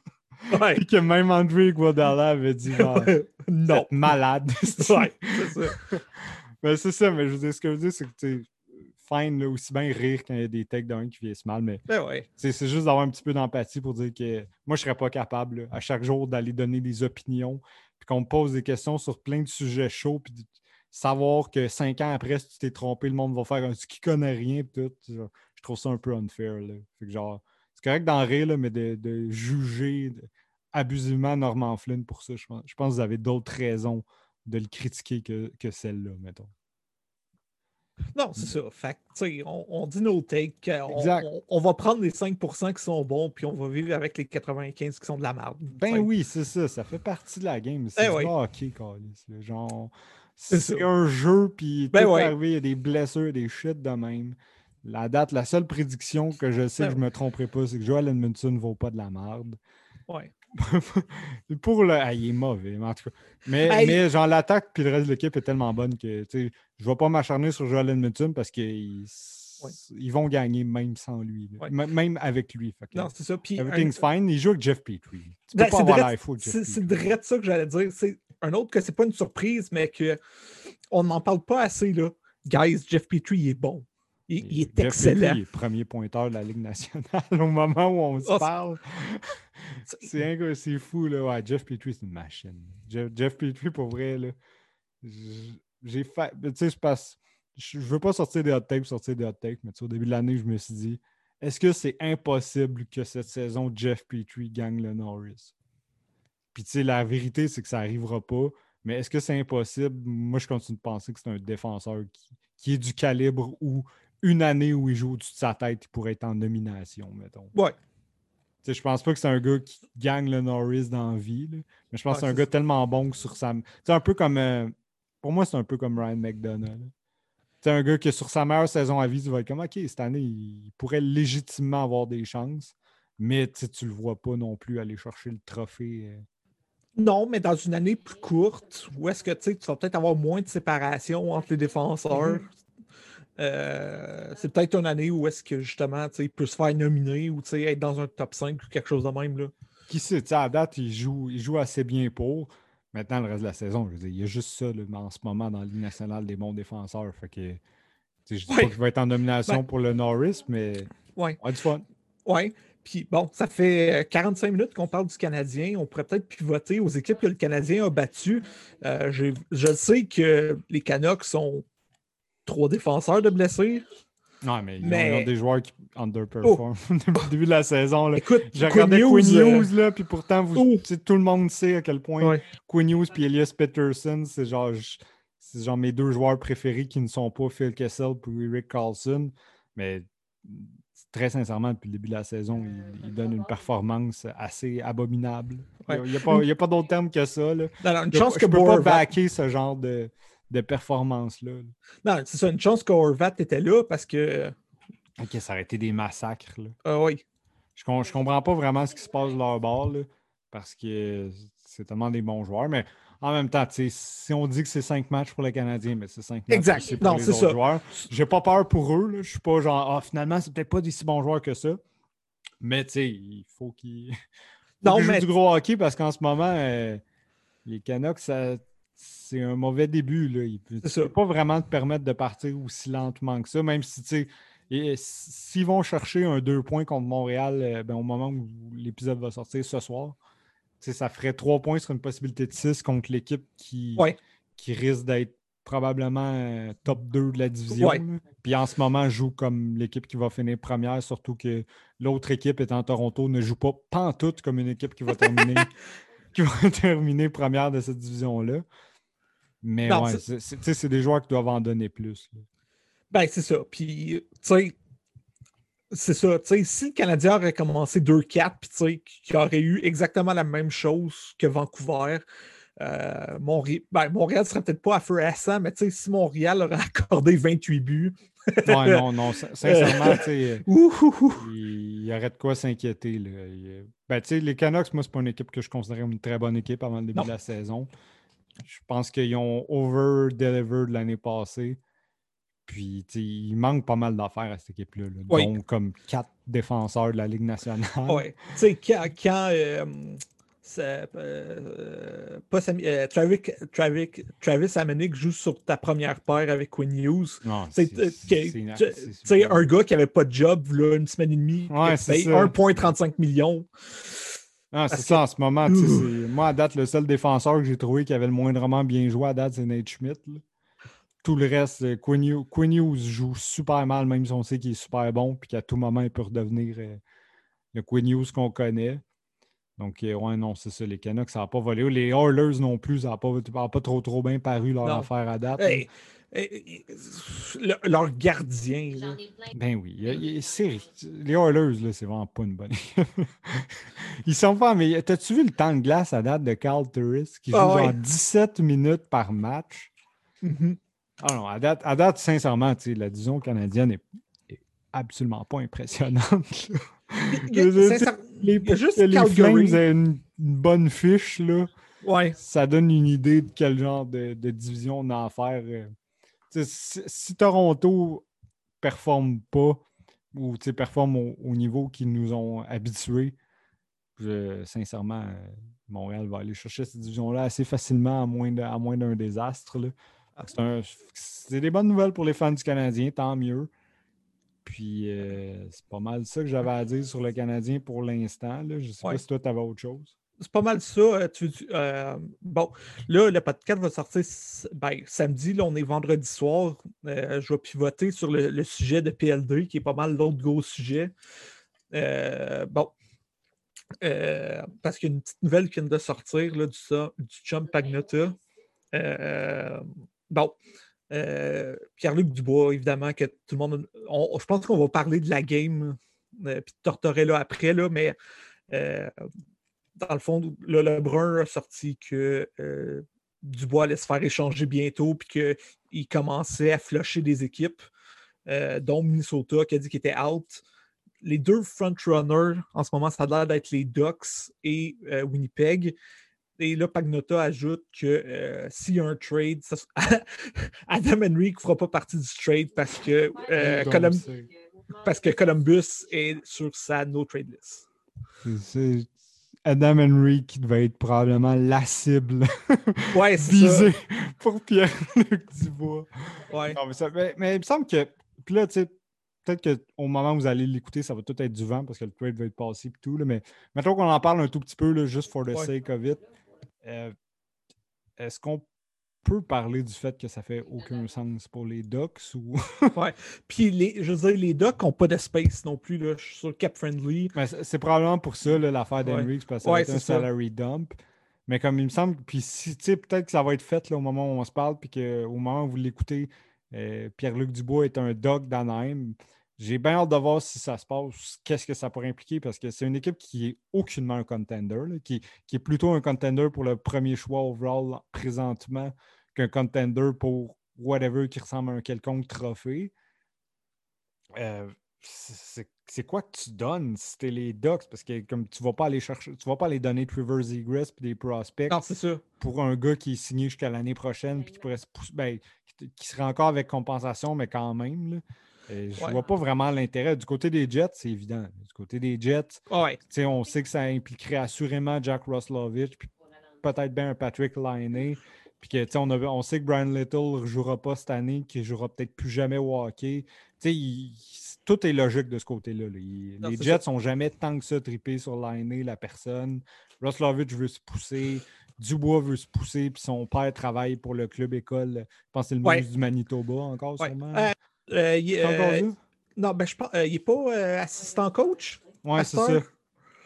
Ouais. puis que même André Iguodala avait dit non. malade. ouais, c'est ça. mais c'est ça, mais je veux dire, ce que je veux dire, c'est que fine, là, aussi bien rire quand il y a des takes d'un qui vieillissent mal, mais ben ouais. c'est juste d'avoir un petit peu d'empathie pour dire que moi, je serais pas capable à chaque jour d'aller donner des opinions, qu'on me pose des questions sur plein de sujets chauds, puis savoir que cinq ans après, si tu t'es trompé, le monde va faire un qui connaît rien, tout. Je trouve ça un peu unfair. Là. Que genre, c'est correct d'en rire, mais de, juger abusivement Norman Flynn pour ça, je pense, je pense que vous avez d'autres raisons de le critiquer que, que celle-là, mettons. Non, c'est ça. Fait on, on, dit nos takes. On, on, va prendre les 5% qui sont bons, puis on va vivre avec les 95 qui sont de la merde. Ben oui, c'est ça. Ça fait partie de la game. C'est eh ok, Genre, c'est un jeu, puis ben arrivé, il y a des blessures, des shit de même. La date, la seule prédiction que je sais ben que je ne me tromperai pas, c'est que Joel Edmondson ne vaut pas de la merde. Ouais. pour le. Ah, il est mauvais, mais en tout cas. Mais, mais genre, l'attaque puis le reste de l'équipe est tellement bonne que je ne vais pas m'acharner sur Joel Edmondson parce qu'ils ils vont gagner même sans lui. Même avec lui. non, c'est ça. Everything's fine. Il joue avec Jeff Petrie. Ben, C'est direct ça que j'allais dire. C'est un autre que c'est pas une surprise, mais qu'on n'en parle pas assez. Là. Guys, Jeff Petrie est bon. Il, est excellent. il est premier pointeur de la Ligue nationale au moment où on se oh, parle. C'est fou, là. Ouais, Jeff Petrie, c'est une machine. Jeff, Petrie, pour vrai, là. J'ai fait. Tu sais, je passe. Je veux pas sortir des hot takes, sortir des hot takes, mais au début de l'année, je me suis dit est-ce que c'est impossible que cette saison, Jeff Petrie gagne le Norris? Puis, tu sais, la vérité, c'est que ça n'arrivera pas. Mais est-ce que c'est impossible? Moi, je continue de penser que c'est un défenseur qui, qui est du calibre où une année où il joue au-dessus de sa tête, il pourrait être en nomination, mettons. Ouais. Je je pense pas que c'est un gars qui gagne le Norris dans la vie, mais je pense que c'est un gars tellement bon que sur sa. C'est un peu comme. Euh, pour moi, c'est un peu comme Ryan McDonough. C'est un gars qui, sur sa meilleure saison à vie, tu vas être comme OK, cette année, il pourrait légitimement avoir des chances, mais tu le vois pas non plus aller chercher le trophée. Euh. Non, mais dans une année plus courte, où est-ce que tu vas peut-être avoir moins de séparation entre les défenseurs, mm-hmm. Euh, c'est peut-être une année où est-ce que justement il peut se faire nominer ou être dans un top 5 ou quelque chose de même. Là. Qui sait, à date, il joue, il joue assez bien pour. Maintenant, le reste de la saison, je veux dire, il y a juste ça en ce moment dans la Ligue nationale des bons défenseurs. Fait que, je ne dis pas qu'il va être en nomination pour le Norris, mais ouais. on a du fun. Oui. Puis bon, ça fait 45 minutes qu'on parle du Canadien. On pourrait peut-être pivoter aux équipes que le Canadien a battues. Euh, je sais que les Canucks sont trois défenseurs de blessés. Non, mais, Ils, ont, des joueurs qui underperform oh. depuis le début de la saison. Là. Écoute, j'ai regardé Quinn euh, Hughes, là, puis pourtant, vous, tout le monde sait à quel point Quinn Hughes et Elias Peterson, c'est genre, genre mes deux joueurs préférés qui ne sont pas Phil Kessel et Rick Carlson. Mais très sincèrement, depuis le début de la saison, il, donne une performance assez abominable. Il n'y a, pas, d'autre terme que ça. Là. une chance je, que je peux pas backer ce genre de de performance-là. Non, c'est ça, une chance qu'Orvat était là parce que. Ok, ça aurait été des massacres. Là. Ah oui. Je, je comprends pas vraiment ce qui se passe de leur bord, là, parce que c'est tellement des bons joueurs, mais en même temps, si on dit que c'est cinq matchs pour les Canadiens, mais c'est cinq matchs exact. pour les autres ça. joueurs. J'ai pas peur pour eux. Là. Je suis pas genre, ah, finalement, c'est peut-être pas des si bons joueurs que ça. Mais tu sais, il faut qu'ils qu jouent du gros hockey parce qu'en ce moment, euh, les Canucks, ça c'est un mauvais début. Là. Il ne peut pas vraiment te permettre de partir aussi lentement que ça, même si tu s'ils vont chercher un deux points contre Montréal euh, ben, au moment où l'épisode va sortir ce soir, ça ferait trois points sur une possibilité de six contre l'équipe qui, qui risque d'être probablement euh, top 2 de la division. Puis en ce moment, joue comme l'équipe qui va finir première, surtout que l'autre équipe étant Toronto ne joue pas pantoute comme une équipe qui va terminer, qui va terminer première de cette division-là. Mais ouais, c'est des joueurs qui doivent en donner plus. Ben, c'est ça. Puis, tu sais, c'est ça. Tu sais, si le Canadien aurait commencé 2-4, puis tu sais, qu'il aurait eu exactement la même chose que Vancouver, euh, Montréal, ben, Montréal serait peut-être pas à feu à mais tu sais, si Montréal aurait accordé 28 buts. ouais, non, non, sincèrement, tu sais, il y aurait de quoi s'inquiéter. Ben, tu sais, les Canucks, moi, c'est pas une équipe que je considérais une très bonne équipe avant le début de la saison. Je pense qu'ils ont over-delivered l'année passée. Puis, il manque pas mal d'affaires à cette équipe-là. Donc, comme quatre défenseurs de la Ligue nationale. Oui. Tu sais, quand. quand euh, euh, pas euh, Travis, Travis, Travis joue sur ta première paire avec Quinn Hughes. C'est un gars qui n'avait pas de job là, une semaine et demie. Ouais, 1,35 millions. Ah, c'est ça en ce moment. Moi, à date, le seul défenseur que j'ai trouvé qui avait le moindrement bien joué à date, c'est Nate Schmidt. Tout le reste, euh, Quinn Hughes, joue super mal, même si on sait qu'il est super bon, puis qu'à tout moment, il peut redevenir euh, le Quinn Hughes qu'on connaît. Donc, euh, ouais, non, c'est ça. Les Canucks, ça n'a pas volé. Les Oilers non plus, ça n'a pas, pas, trop, trop bien paru leur affaire à date. Leur gardien. Ben oui. les Oilers, c'est vraiment pas une bonne Ils sont pas. Mais t'as-tu vu le temps de glace à date de Carl Turris qui joue ah, 17 minutes par match? Mm-hmm. Ah non, à date, à date sincèrement, la division canadienne est, absolument pas impressionnante. les, juste les Flames aient une, bonne fiche, là, ouais. ça donne une idée de quel genre de, division on a à faire. Euh. Si, si, Toronto performe pas ou performe au, niveau qu'ils nous ont habitués, sincèrement, euh, Montréal va aller chercher cette division-là assez facilement à moins d'un désastre. Là. C'est des bonnes nouvelles pour les fans du Canadien, tant mieux. Puis euh, c'est pas mal ça que j'avais à dire sur le Canadien pour l'instant. Je sais pas si toi, tu avais autre chose. C'est pas mal ça. Euh, euh, bon, là, le podcast va sortir ben, samedi. Là, on est vendredi soir. je vais pivoter sur le, sujet de PL2, qui est pas mal l'autre gros sujet. bon. parce qu'il y a une petite nouvelle qui vient de sortir là, du, du chum Pagnota. Bon. Euh, Pierre-Luc Dubois, évidemment, que tout le monde. je pense qu'on va parler de la game, euh, puis de Tortorella après, là, mais euh, dans le fond, le Lebrun a sorti que Dubois allait se faire échanger bientôt, puis qu'il commençait à flusher des équipes, dont Minnesota, qui a dit qu'il était out. Les deux frontrunners, en ce moment, ça a l'air d'être les Ducks et Winnipeg. Et là, Pagnota ajoute que euh, s'il y a un trade, Adam Henry ne fera pas partie du trade parce que, euh, parce que Columbus est sur sa no trade list. C'est Adam Henry qui devait être probablement la cible ouais, visée pour Pierre-Luc Dubois. Ouais. mais, mais, il me semble que. Puis là, tu sais, peut-être qu'au moment où vous allez l'écouter, ça va tout être du vent parce que le trade va être passé et tout. Là, mais maintenant qu'on en parle un tout petit peu, là, juste for the sake of it. Euh, est-ce qu'on peut parler du fait que ça fait aucun sens pour les Ducks ou. ouais. Puis les, je veux dire, les Ducks n'ont pas d'espace non plus. Là. Je suis sur Cap Friendly. c'est probablement pour ça l'affaire d'Henry, parce que c'est un salary dump. Mais comme il me semble, puis si, peut-être que ça va être fait là, au moment où on se parle, puis qu'au moment où vous l'écoutez, euh, Pierre-Luc Dubois est un Duck d'Anaheim. J'ai bien hâte de voir si ça se passe, qu'est-ce que ça pourrait impliquer, parce que c'est une équipe qui est aucunement un contender, qui, est plutôt un contender pour le premier choix overall présentement qu'un contender pour whatever qui ressemble à un quelconque trophée. Euh, c'est quoi que tu donnes si t'es les Ducks? Parce que comme tu vas pas aller chercher, tu vas pas aller donner Rivers Egress et des prospects pour un gars qui est signé jusqu'à l'année prochaine puis qui pourrait se pousser, ben, qui serait encore avec compensation, mais quand même. Là je ne vois pas vraiment l'intérêt. Du côté des Jets, c'est évident. Du côté des Jets, on sait que ça impliquerait assurément Jack Roslovich, puis peut-être bien un Patrick Liney. Puis que, on, on sait que Brian Little ne jouera pas cette année, qu'il ne jouera peut-être plus jamais au hockey. tout est logique de ce côté-là. Les Jets sont jamais tant que ça trippés sur Liney, la personne. Roslovich veut se pousser. Dubois veut se pousser, puis son père travaille pour le club école. Je pense que c'est le ouais. du Manitoba encore, sûrement. Euh, euh, il, euh, non, ben, je pense, euh, il n'est pas assistant coach? Oui, c'est ça.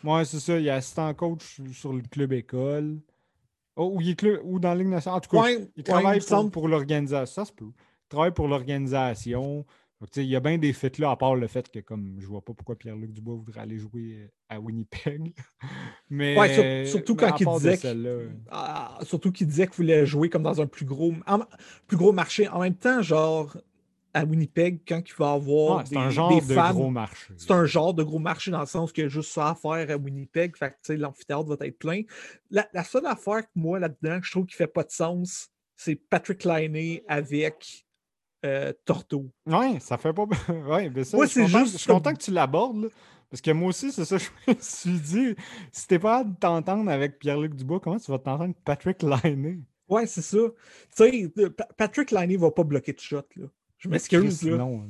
Oui, c'est ça. Il est assistant coach sur le club école. Oh, ou, il est ou dans la Ligue nationale. En tout cas, il travaille pour, l'organisation. Ça se peut. Il travaille pour l'organisation. Il y a bien des faits là, à part le fait que comme je vois pas pourquoi Pierre-Luc Dubois voudrait aller jouer à Winnipeg. mais ouais, surtout quand il disait ah, surtout qu'il disait qu'il voulait jouer comme dans un plus gros, plus gros marché. En même temps, genre, à Winnipeg quand il va avoir des, un genre de gros marché. C'est un genre de gros marché dans le sens qu'il y a juste ça à faire à Winnipeg. Fait que l'amphithéâtre va être plein. La, seule affaire que moi là-dedans, je trouve qui fait pas de sens, c'est Patrick Liney avec euh, Torto. Ouais, ça fait pas. ouais, mais ça, je, suis content, je suis content que tu l'abordes. Parce que moi aussi, c'est ça, je me suis dit, si t'es pas de t'entendre avec Pierre-Luc Dubois, comment tu vas t'entendre avec Patrick Liney? Ouais, c'est ça. Tu sais, Patrick Liney va pas bloquer de shot, là. Je m'excuse, là. Non.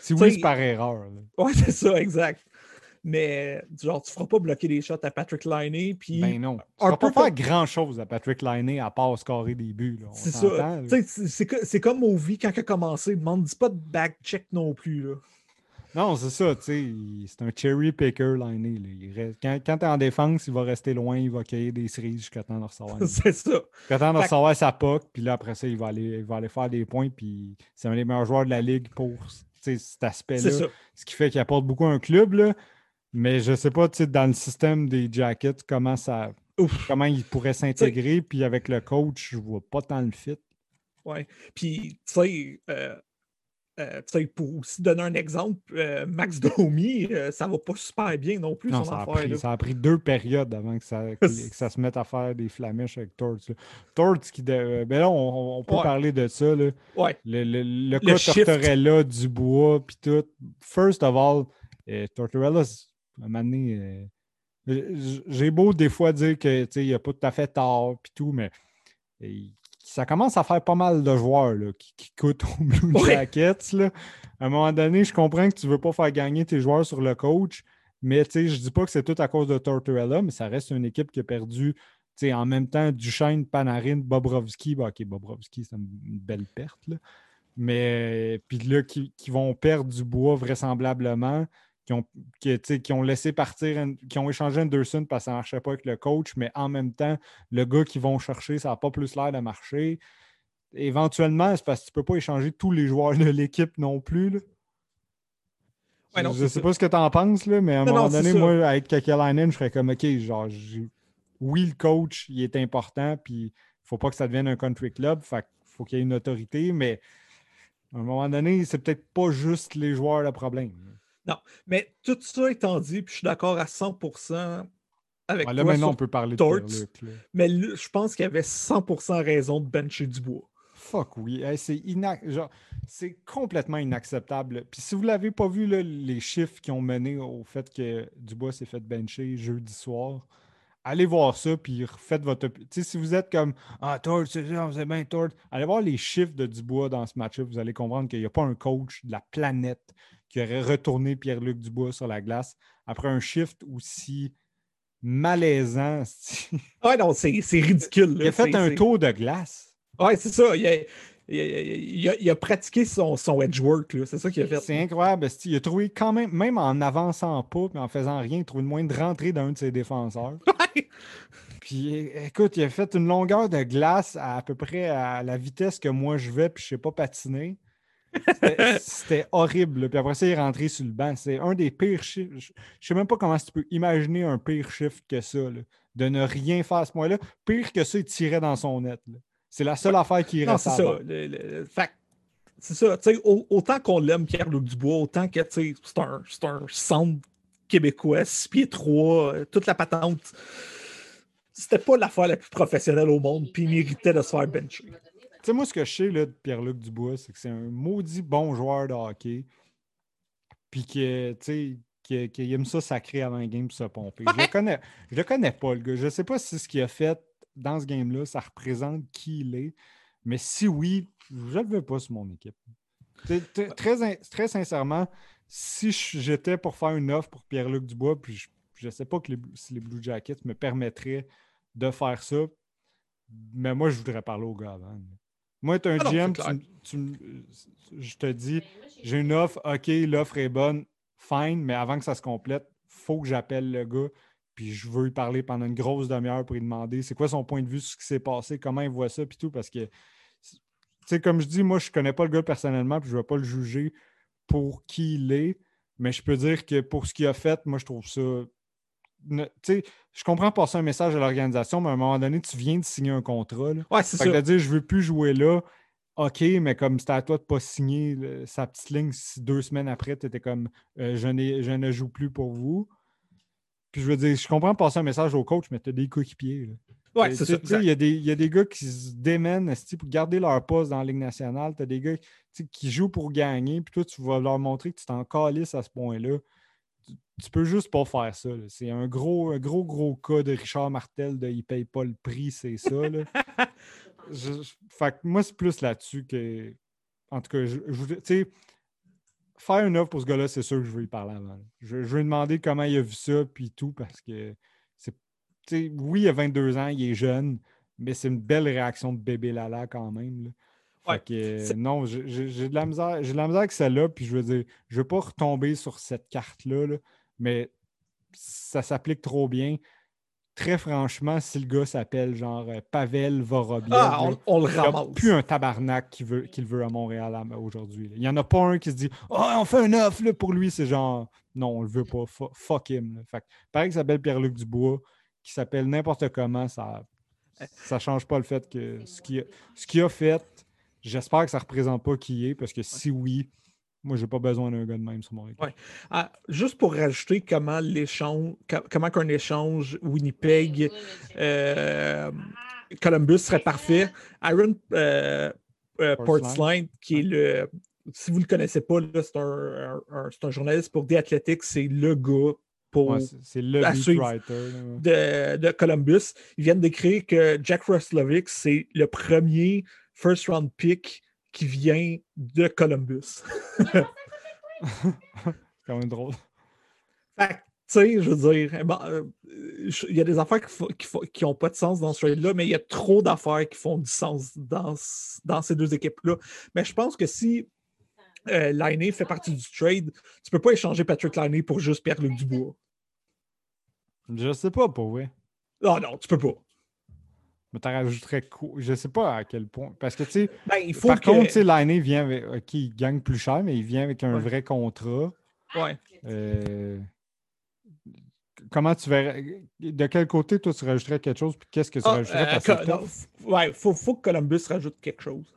Si oui, c'est par erreur. Là. Ouais, c'est ça, exact. Mais genre, tu feras pas bloquer des shots à Patrick Liney. Puis ben non. Tu feras pas faire grand-chose à Patrick Liney à part scorer des buts. C'est ça. C'est comme Ovi quand il a commencé. Ne demande pas de back-check non plus. Là. Non, c'est ça, tu sais, c'est un cherry picker Liney. Quand, quand tu es en défense, il va rester loin, il va cueillir des cerises jusqu'à temps de recevoir. c'est ça. Jusqu'à temps de recevoir sa puck, puis là, après ça, il va, aller, il va aller faire des points, puis c'est un des meilleurs joueurs de la ligue pour cet aspect-là. Ce qui fait qu'il apporte beaucoup à un club, là. Mais je sais pas, tu sais, dans le système des Jackets, comment ça. Comment il pourrait s'intégrer, puis avec le coach, je vois pas tant le fit. Ouais. Puis, tu sais, euh, euh, pour aussi donner un exemple, euh, Max Domi, ça va pas super bien non plus, son ça affaire. A pris, ça a pris deux périodes avant que ça, que, ça se mette à faire des flamèches avec Torts. Torts, qui. ben là, on, peut parler de ça. Là. Ouais. Le, le, le, cas Tortorella, Dubois, puis tout. First of all, Tortorella, un moment donné, euh, j'ai beau des fois dire qu'il n'a pas tout à fait tort puis tout, mais ça commence à faire pas mal de joueurs là, qui, coûtent au Blue Jackets. Là. À un moment donné, je comprends que tu ne veux pas faire gagner tes joueurs sur le coach, mais je ne dis pas que c'est tout à cause de Tortorella, mais ça reste une équipe qui a perdu en même temps Duchesne, Panarin, Bobrovski. Bah, ok, Bobrovski, c'est une belle perte. Là. Mais puis là, qui, qui, vont perdre du bois vraisemblablement qui ont, qui, ont laissé partir, qui ont échangé Anderson parce que ça ne marchait pas avec le coach, mais en même temps, le gars qu'ils vont chercher, ça n'a pas plus l'air de marcher. Éventuellement, c'est parce que tu ne peux pas échanger tous les joueurs de l'équipe non plus. je ne sais pas ce que tu en penses, là, mais à un moment donné, moi, avec Kakelainen, je serais comme OK, genre, oui, le coach, il est important, puis il ne faut pas que ça devienne un country club. Fait faut qu'il y ait une autorité, mais à un moment donné, c'est peut-être pas juste les joueurs le problème. Non, mais tout ça étant dit, puis je suis d'accord à 100% avec ouais, là, maintenant, on peut parler de Mais je pense qu'il y avait 100% raison de bencher Dubois. Fuck oui. c'est c'est complètement inacceptable. Puis si vous ne l'avez pas vu, les chiffres qui ont mené au fait que Dubois s'est fait bencher jeudi soir, allez voir ça, puis refaites votre. Tu sais, si vous êtes comme Ah, Tord, c'est bien Tord, allez voir les chiffres de Dubois dans ce match-up. Vous allez comprendre qu'il n'y a pas un coach de la planète qui aurait retourné Pierre-Luc Dubois sur la glace après un shift aussi malaisant. Ah non, c'est ridicule. Il a fait un tour de glace. Ouais, c'est ça. Il a, pratiqué son, son edge work. C'est ça qu'il a fait. C'est incroyable. Il a trouvé quand même, même en avançant pas et en faisant rien, il a trouvé le moyen de rentrer d'un de ses défenseurs. Puis écoute, il a fait une longueur de glace à, à peu près à la vitesse que moi je vais, puis je ne sais pas patiner. C'était horrible. Puis après ça, il est rentré sur le banc. C'est un des pires chiffres. Je ne sais même pas comment tu peux imaginer un pire chiffre que ça, de ne rien faire à ce point-là. Pire que ça, il tirait dans son net. C'est la seule affaire qui reste. C'est ça. c'est ça. autant qu'on l'aime, Pierre-Luc Dubois, autant que c'est un, un centre québécois, 6 pieds 3, euh, toute la patente. C'était pas l'affaire la plus professionnelle au monde, puis il méritait de se faire bencher. Tu sais, moi, ce que je sais là, de Pierre-Luc Dubois, c'est que c'est un maudit bon joueur de hockey. Puis que, tu sais, qu'il aime ça sacré avant un game pour se pomper. Je le connais, je le connais pas, le gars. Je sais pas si ce qu'il a fait dans ce game-là, ça représente qui il est. Mais si oui, je ne le veux pas sur mon équipe. Très, très sincèrement, si j'étais pour faire une offre pour Pierre-Luc Dubois, puis je ne sais pas que si les Blue Jackets me permettraient de faire ça, mais moi, je voudrais parler au gars avant. Moi, tu es un ah GM, je te dis, j'ai une offre, OK, l'offre est bonne, fine, mais avant que ça se complète, il faut que j'appelle le gars, puis je veux lui parler pendant une grosse demi-heure pour lui demander c'est quoi son point de vue sur ce qui s'est passé, comment il voit ça, puis tout, parce que, tu sais, comme je dis, moi, je connais pas le gars personnellement, puis je ne vais pas le juger pour qui il est, mais je peux dire que pour ce qu'il a fait, moi, je trouve ça je comprends passer un message à l'organisation, mais à un moment donné, tu viens de signer un contrat. Là. Ouais, c'est ça. de dire, je veux plus jouer là. OK, mais comme c'était à toi de ne pas signer sa petite ligne, si deux semaines après, tu étais comme euh, je, je, ne joue plus pour vous. Puis je veux dire, je comprends passer un message au coach, mais tu as des coéquipiers. Ouais, c'est ça. Il y, a des, y a des gars qui se démènent pour garder leur poste dans la Ligue nationale. Tu as des gars qui jouent pour gagner, puis toi, tu vas leur montrer que tu t'en calisses à ce point-là. Tu, peux juste pas faire ça. C'est un gros, gros, gros cas de Richard Martel de il paye pas le prix, c'est ça. fait que moi, c'est plus là-dessus que. En tout cas, je, tu sais, faire une offre pour ce gars-là, c'est sûr que je veux y parler avant. Je, je, veux lui demander comment il a vu ça, puis tout, parce que oui, il a 22 ans, il est jeune, mais c'est une belle réaction de bébé Lala quand même. Non, j'ai de la misère. J'ai de la misère avec celle-là, puis je veux dire, je ne veux pas retomber sur cette carte-là, mais ça s'applique trop bien. Très franchement, si le gars s'appelle genre euh, Pavel Vorobiev, ah, on, le ramasse. Il n'y a plus un tabarnak qu'il veut, veut à Montréal aujourd'hui. Il n'y en a pas un qui se dit oh, on fait un offre pour lui. C'est genre non, on le veut pas. Fuck him. Fait, pareil qu'il s'appelle Pierre-Luc Dubois qui s'appelle n'importe comment, ça ne change pas le fait que ce qu'il a fait, j'espère que ça ne représente pas qui est, parce que si oui, moi, je n'ai pas besoin d'un gars de même sur mon équipe. Ah, juste pour rajouter comment l'échange, comment qu'un échange Winnipeg euh, Columbus serait parfait. Aaron euh, euh, Portsline, qui est le. Si vous ne le connaissez pas, c'est un, un, journaliste pour The Athletics, c'est le gars pour c'est le de, de, Columbus. Ils viennent d'écrire que Jack Roslovic, c'est le premier first round pick qui vient de Columbus. c'est quand même drôle. Fait tu sais, je veux dire, eh ben, euh, il y a des affaires qui n'ont pas de sens dans ce trade-là, mais il y a trop d'affaires qui font du sens dans, dans ces deux équipes-là. Mais je pense que si euh, fait partie du trade, tu peux pas échanger Patrick Liney pour juste Pierre-Luc Dubois. Je sais pas, pour vrai. Non, non, tu peux pas. Mais t'en rajouterais quoi? Je sais pas à quel point. Parce que, tu sais, ben, par contre, tu sais, Liney vient avec. OK, il gagne plus cher, mais il vient avec un vrai contrat. Ouais. Euh, comment tu verrais. De quel côté, toi, tu rajouterais quelque chose, puis qu'est-ce que tu ah, rajouterais? Euh, ouais, il faut, faut que Columbus rajoute quelque chose.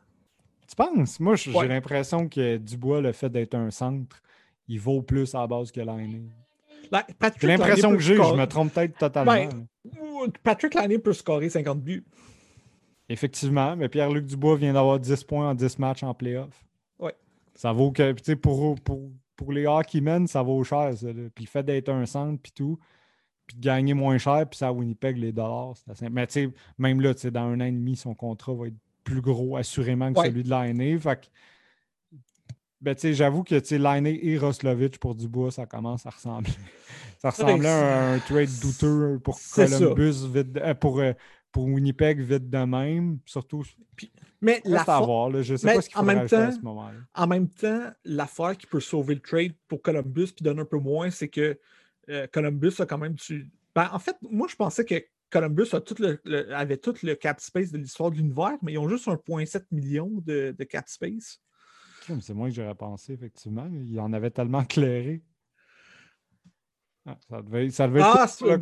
Tu penses? Moi, j'ai l'impression que Dubois, le fait d'être un centre, il vaut plus à la base que l'année. Ben, j'ai l'impression que j'ai, je me trompe peut-être totalement. Ben, Patrick Laney peut scorer 50 buts. Effectivement, mais Pierre-Luc Dubois vient d'avoir 10 points en 10 matchs en playoff. Oui. Ça vaut que, tu sais, pour, pour, pour les mènent, ça vaut cher. Ça, puis le fait d'être un centre, puis tout, puis de gagner moins cher, puis ça à Winnipeg, les dollars, c'est assez... Mais tu sais, même là, tu sais, dans un an et demi, son contrat va être plus gros, assurément, que celui de l'année. Fait ben, j'avoue que l'année et Roslovich pour Dubois, ça commence à ressembler. ça ressemblait à un, trade douteux pour Columbus, vite, euh, pour, euh, pour Winnipeg, vite de même. Surtout. mais la Je sais pas ce qu'il faut même temps, à ce moment-là. En même temps, l'affaire qui peut sauver le trade pour Columbus puis donner un peu moins, c'est que euh, Columbus a quand même. Tu... Ben, en fait, moi, je pensais que Columbus avait tout le cap space de l'histoire de l'univers, mais ils ont juste 1,7 million de, cap space. C'est moi que j'aurais pensé, effectivement. Il en avait tellement clairé. Ah, ça devait, ça devait ah, ben,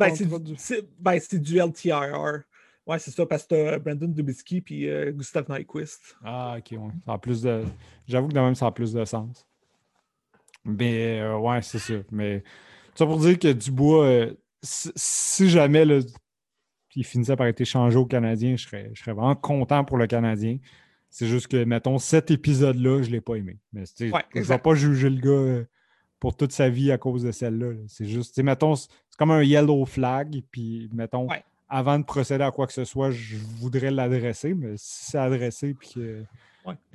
ben, c'est du... LTIR. Ouais, c'est ça, parce que tu as Brandon Dubitsky et euh, Gustav Nyquist. Ah, ok. Ça a plus de... J'avoue que de même, ça a plus de sens. Mais, euh, ouais, c'est ça. Mais, ça pour dire que Dubois, euh, si, jamais il finissait par être échangé au Canadien, je serais, je serais vraiment content pour le Canadien. C'est juste que, mettons, cet épisode-là, je ne l'ai pas aimé. Mais je ne vais pas juger le gars euh, pour toute sa vie à cause de celle-là. C'est juste, mettons, c'est comme un yellow flag. Puis, mettons, avant de procéder à quoi que ce soit, je voudrais l'adresser. Mais si c'est adressé, puis que,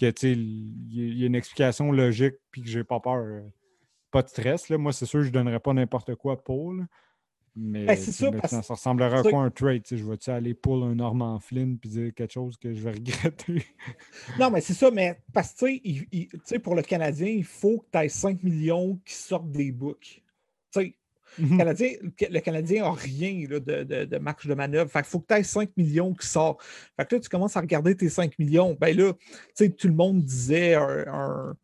il y, a une explication logique, puis que j'ai pas peur, euh, pas de stress. Là. Moi, c'est sûr, je ne donnerais pas n'importe quoi pour. Mais ben, ça, ça, ressemblerait à quoi un trade? Je vais-tu aller pour un Norman Flynn puis dire quelque chose que je vais regretter? non, mais c'est ça, mais parce que pour le Canadien, il faut que tu aies 5 millions qui sortent des books. Mhm. le, Canadien, le Canadien n'a rien de, de, de, marge de manœuvre. il faut que tu aies 5 millions qui sortent. Fait que là, tu commences à regarder tes 5 millions. Ben là, tout le monde disait un, un,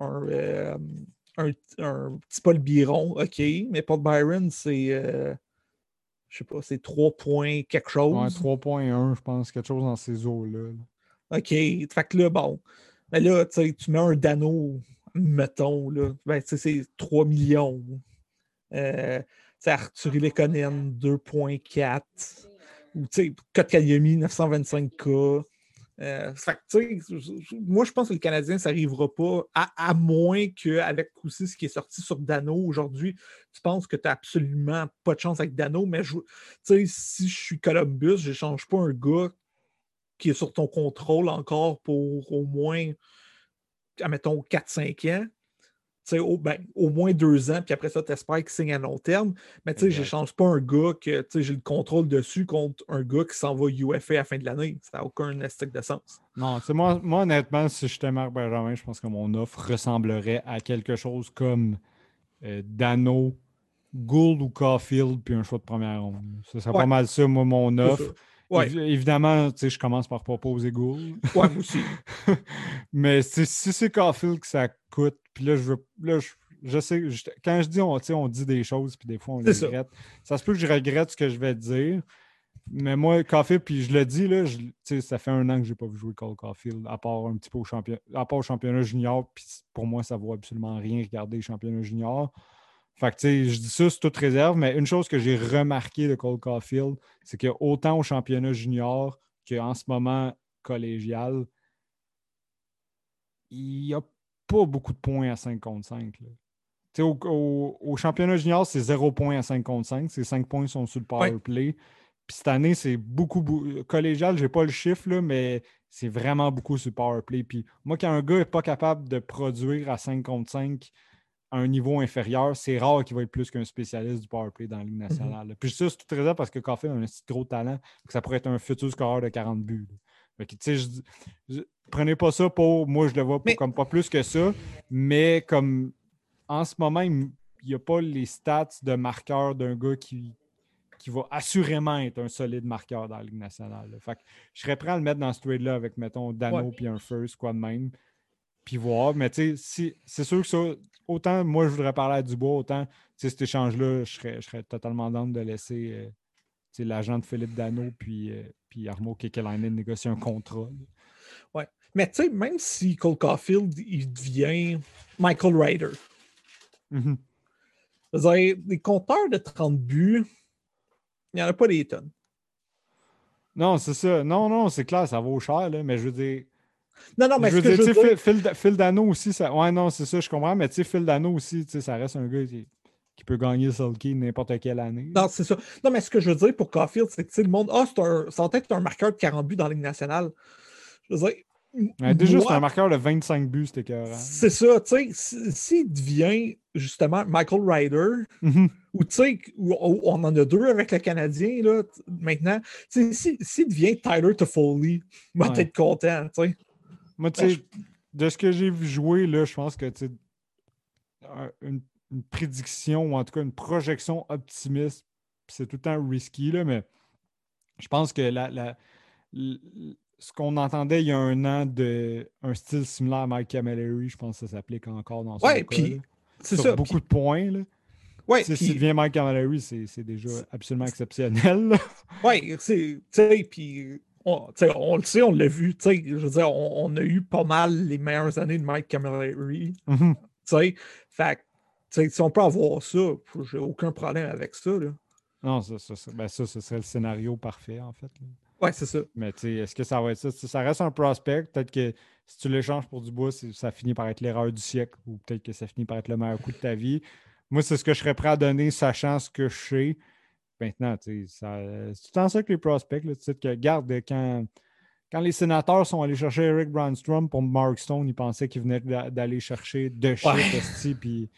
un euh, un, petit Paul Biron, OK, mais Paul Byron, c'est. Euh, je sais pas, c'est 3 points quelque chose. Ouais, 3.1, je pense, quelque chose dans ces eaux-là. OK. Fait que là, bon. Mais là, tu mets un Dano, mettons, là. Ben, c'est 3 millions. Euh, Arthur Lekonen, 2.4. ou tu sais, Kotkaniemi, 925K. Euh, moi, je pense que le Canadien, ça n'arrivera pas, à, moins qu'avec aussi ce qui est sorti sur Dano aujourd'hui, tu penses que tu n'as absolument pas de chance avec Dano, mais si je suis Columbus, je n'échange pas un gars qui est sur ton contrôle encore pour au moins, admettons, 4-5 ans au, ben, au moins deux ans, puis après ça, tu espères qu'il signe à long terme. Mais tu sais, je n'échange pas un gars que j'ai le contrôle dessus contre un gars qui s'en va UFA à la fin de l'année. Ça n'a aucun esthétique de sens. Non, moi, moi, honnêtement, si j'étais Marc Benjamin, je pense que mon offre ressemblerait à quelque chose comme euh, Dano, Gould ou Caulfield, puis un choix de première ronde. Ce serait pas mal ça, moi, mon offre. Ouais. évidemment, je commence par proposer Gould. Ouais, moi aussi. Mais si c'est Caulfield que ça coûte, puis là, je veux. Là, je, sais, quand je dis on, on dit des choses, puis des fois on les regrette. Ça. se peut que je regrette ce que je vais dire. Mais moi, Caulfield, puis je le dis, là, ça fait un an que je n'ai pas vu jouer Cole Caulfield, à part un petit peu au, champion, à part au championnat junior. Puis pour moi, ça ne vaut absolument rien regarder le championnat junior. Fait que, je dis ça, c'est toute réserve, mais une chose que j'ai remarqué de Cole Caulfield, c'est qu'autant au championnat junior qu'en ce moment collégial, il n'y a pas beaucoup de points à 5 contre 5. Au, au, championnat junior, c'est 0 points à 5 contre 5. Ces 5 points sont sur le power play. Puis cette année, c'est beaucoup, Collégial, je n'ai pas le chiffre, là, mais c'est vraiment beaucoup sur le power play. Puis moi, quand un gars n'est pas capable de produire à 5 contre 5 à un niveau inférieur, c'est rare qu'il va être plus qu'un spécialiste du power play dans la Ligue mhm. nationale. Puis ça, c'est tout très parce que Coffee a un gros talent, que ça pourrait être un futur scoreur de 40 buts. prenez pas ça pour. Moi, je le vois comme pas plus que ça, mais comme en ce moment, il n'y a pas les stats de marqueur d'un gars qui, qui va assurément être un solide marqueur dans la Ligue nationale. Fait je serais prêt à le mettre dans ce trade-là avec, mettons, Dano puis un first, quoi de même puis voir. Mais tu sais, c'est sûr que ça, autant moi je voudrais parler à Dubois, autant cet échange-là, je serais, je serais totalement d'âme de laisser euh, l'agent de Philippe Dano puis, euh, puis Armo Kekelainen négocier un contrat. Ouais. Mais tu sais, même si Cole Caulfield il devient Michael Ryder, mm des compteurs de 30 buts, il n'y en a pas des tonnes. Non, c'est ça. Non, non, c'est clair, ça vaut cher, là, mais je veux dire non, non, mais je veux dire, Phil, Phil, Dano aussi, ça... ouais, non, c'est ça, je comprends, mais tu sais, Phil Dano aussi, ça reste un gars qui, peut gagner Sulky n'importe quelle année. Non, c'est ça. Non, mais ce que je veux dire pour Caulfield, c'est que le monde, ah, c'est un, ça va être un marqueur de 40 buts dans la Ligue nationale. Je veux dire, déjà, c'est un marqueur de 25 buts, c'était cœur. C'est ça, tu sais, s'il devient justement Michael Ryder, mm-hmm. ou tu sais, on en a deux avec le Canadien là, maintenant, s'il si, devient Tyler Toffoli, moi, ouais. être content, tu sais. Moi, tu sais, de ce que j'ai vu jouer, là, je pense que tu une, une, prédiction ou en tout cas une projection optimiste, c'est tout le temps risky, là, mais je pense que la, la, ce qu'on entendait il y a un an de un style similaire à Mike Camilleri, je pense que ça s'applique encore dans ce ouais, cas. C'est ça. Beaucoup de points. Là. Ouais, S'il devient Mike Camilleri, c'est déjà absolument exceptionnel. Oui, tu sais, puis on, on, le sait, on l'a vu. Je veux dire, on, a eu pas mal les meilleures années de Mike Camilleri. Mm Fait si on peut avoir ça, j'ai aucun problème avec ça. Là. Non, ça, ça, ça, ben ça, ce serait le scénario parfait, en fait. Oui, c'est ça. Mais est-ce que ça va être ça? Ça reste un prospect. Peut-être que si tu l'échanges pour du bois, ça finit par être l'erreur du siècle ou peut-être que ça finit par être le meilleur coup de ta vie. Moi, c'est ce que je serais prêt à donner, sachant ce que je sais maintenant. C'est tout en ça que les prospects, là, que garde quand, quand les sénateurs sont allés chercher Eric Brandstrom pour Mark Stone, ils pensaient qu'ils venaient d'aller chercher de chez ouais. puis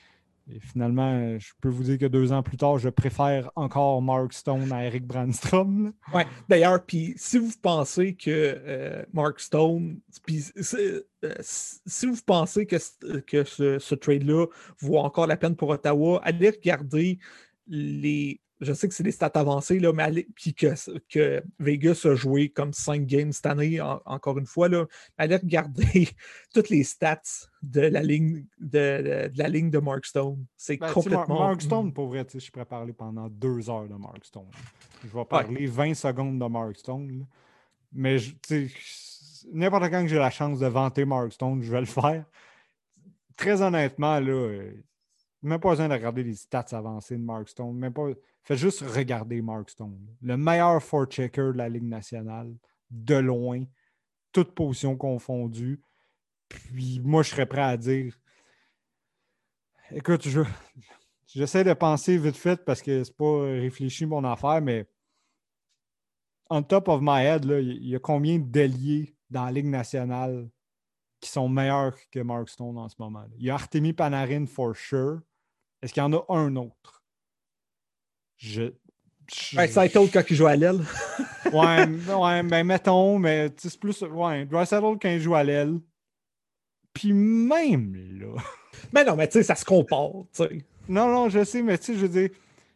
finalement, je peux vous dire que deux ans plus tard, je préfère encore Mark Stone à Eric Brandstrom. Oui, d'ailleurs, puis si vous pensez que euh, Mark Stone, euh, si vous pensez que, que ce, ce trade-là vaut encore la peine pour Ottawa, allez regarder les je sais que c'est des stats avancées, là, mais puis que, que, Vegas a joué comme 5 games cette année, encore une fois. Là, allez regarder toutes les stats de la ligne de, de, la ligne de Mark Stone. C'est ben, complètement. Mark Stone, pour vrai, je pourrais parler pendant deux heures de Mark Stone. Je vais parler 20 secondes de Mark Stone. Mais n'importe quand que j'ai la chance de vanter Mark Stone, je vais le faire. Très honnêtement, là, Même pas besoin de regarder les stats avancées de Mark Stone. Même pas... Faites juste regarder Mark Stone. Le meilleur four-checker de la Ligue nationale, de loin, toutes positions confondues. Puis moi, je serais prêt à dire Écoute, je, j'essaie de penser vite fait parce que c'est pas réfléchi mon affaire, mais on top of my head, il y a combien d'alliés dans la Ligue nationale qui sont meilleurs que Mark Stone en ce moment? Il y a Artemi Panarin for sure. Est-ce qu'il y en a un autre? Je. je ouais, Saito quand il joue à l'aile. ouais, ouais, ben mettons, mais c'est plus. Ouais, Drysaddle quand il joue à l'aile. Puis même là. Mais non, mais tu sais, ça se comporte, tu sais. Non, non, je sais, mais tu sais, je veux dire,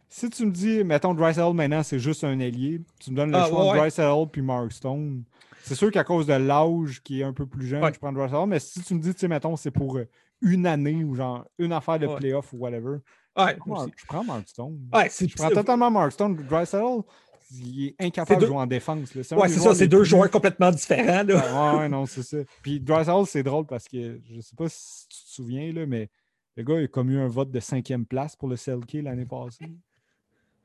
si tu me dis, mettons, Drysaddle maintenant, c'est juste un ailier, tu me donnes le ah, choix de Drysaddle puis Mark Stone. C'est sûr qu'à cause de l'âge qui est un peu plus jeune, je prends Drysaddle, mais si tu me dis, tu sais, mettons, c'est pour une année ou genre une affaire de playoff ou whatever, ouais, je, prends, Mark Stone. Ouais, je prends totalement Mark Stone. Drysaddle, il est incapable de jouer en défense. Là. Ouais, c'est ça, c'est deux joueurs complètement différents. Là. Ouais, non, c'est ça. Puis Drysaddle, c'est drôle parce que je sais pas si tu te souviens, là, mais le gars a commis un vote de cinquième place pour le Selkie l'année passée.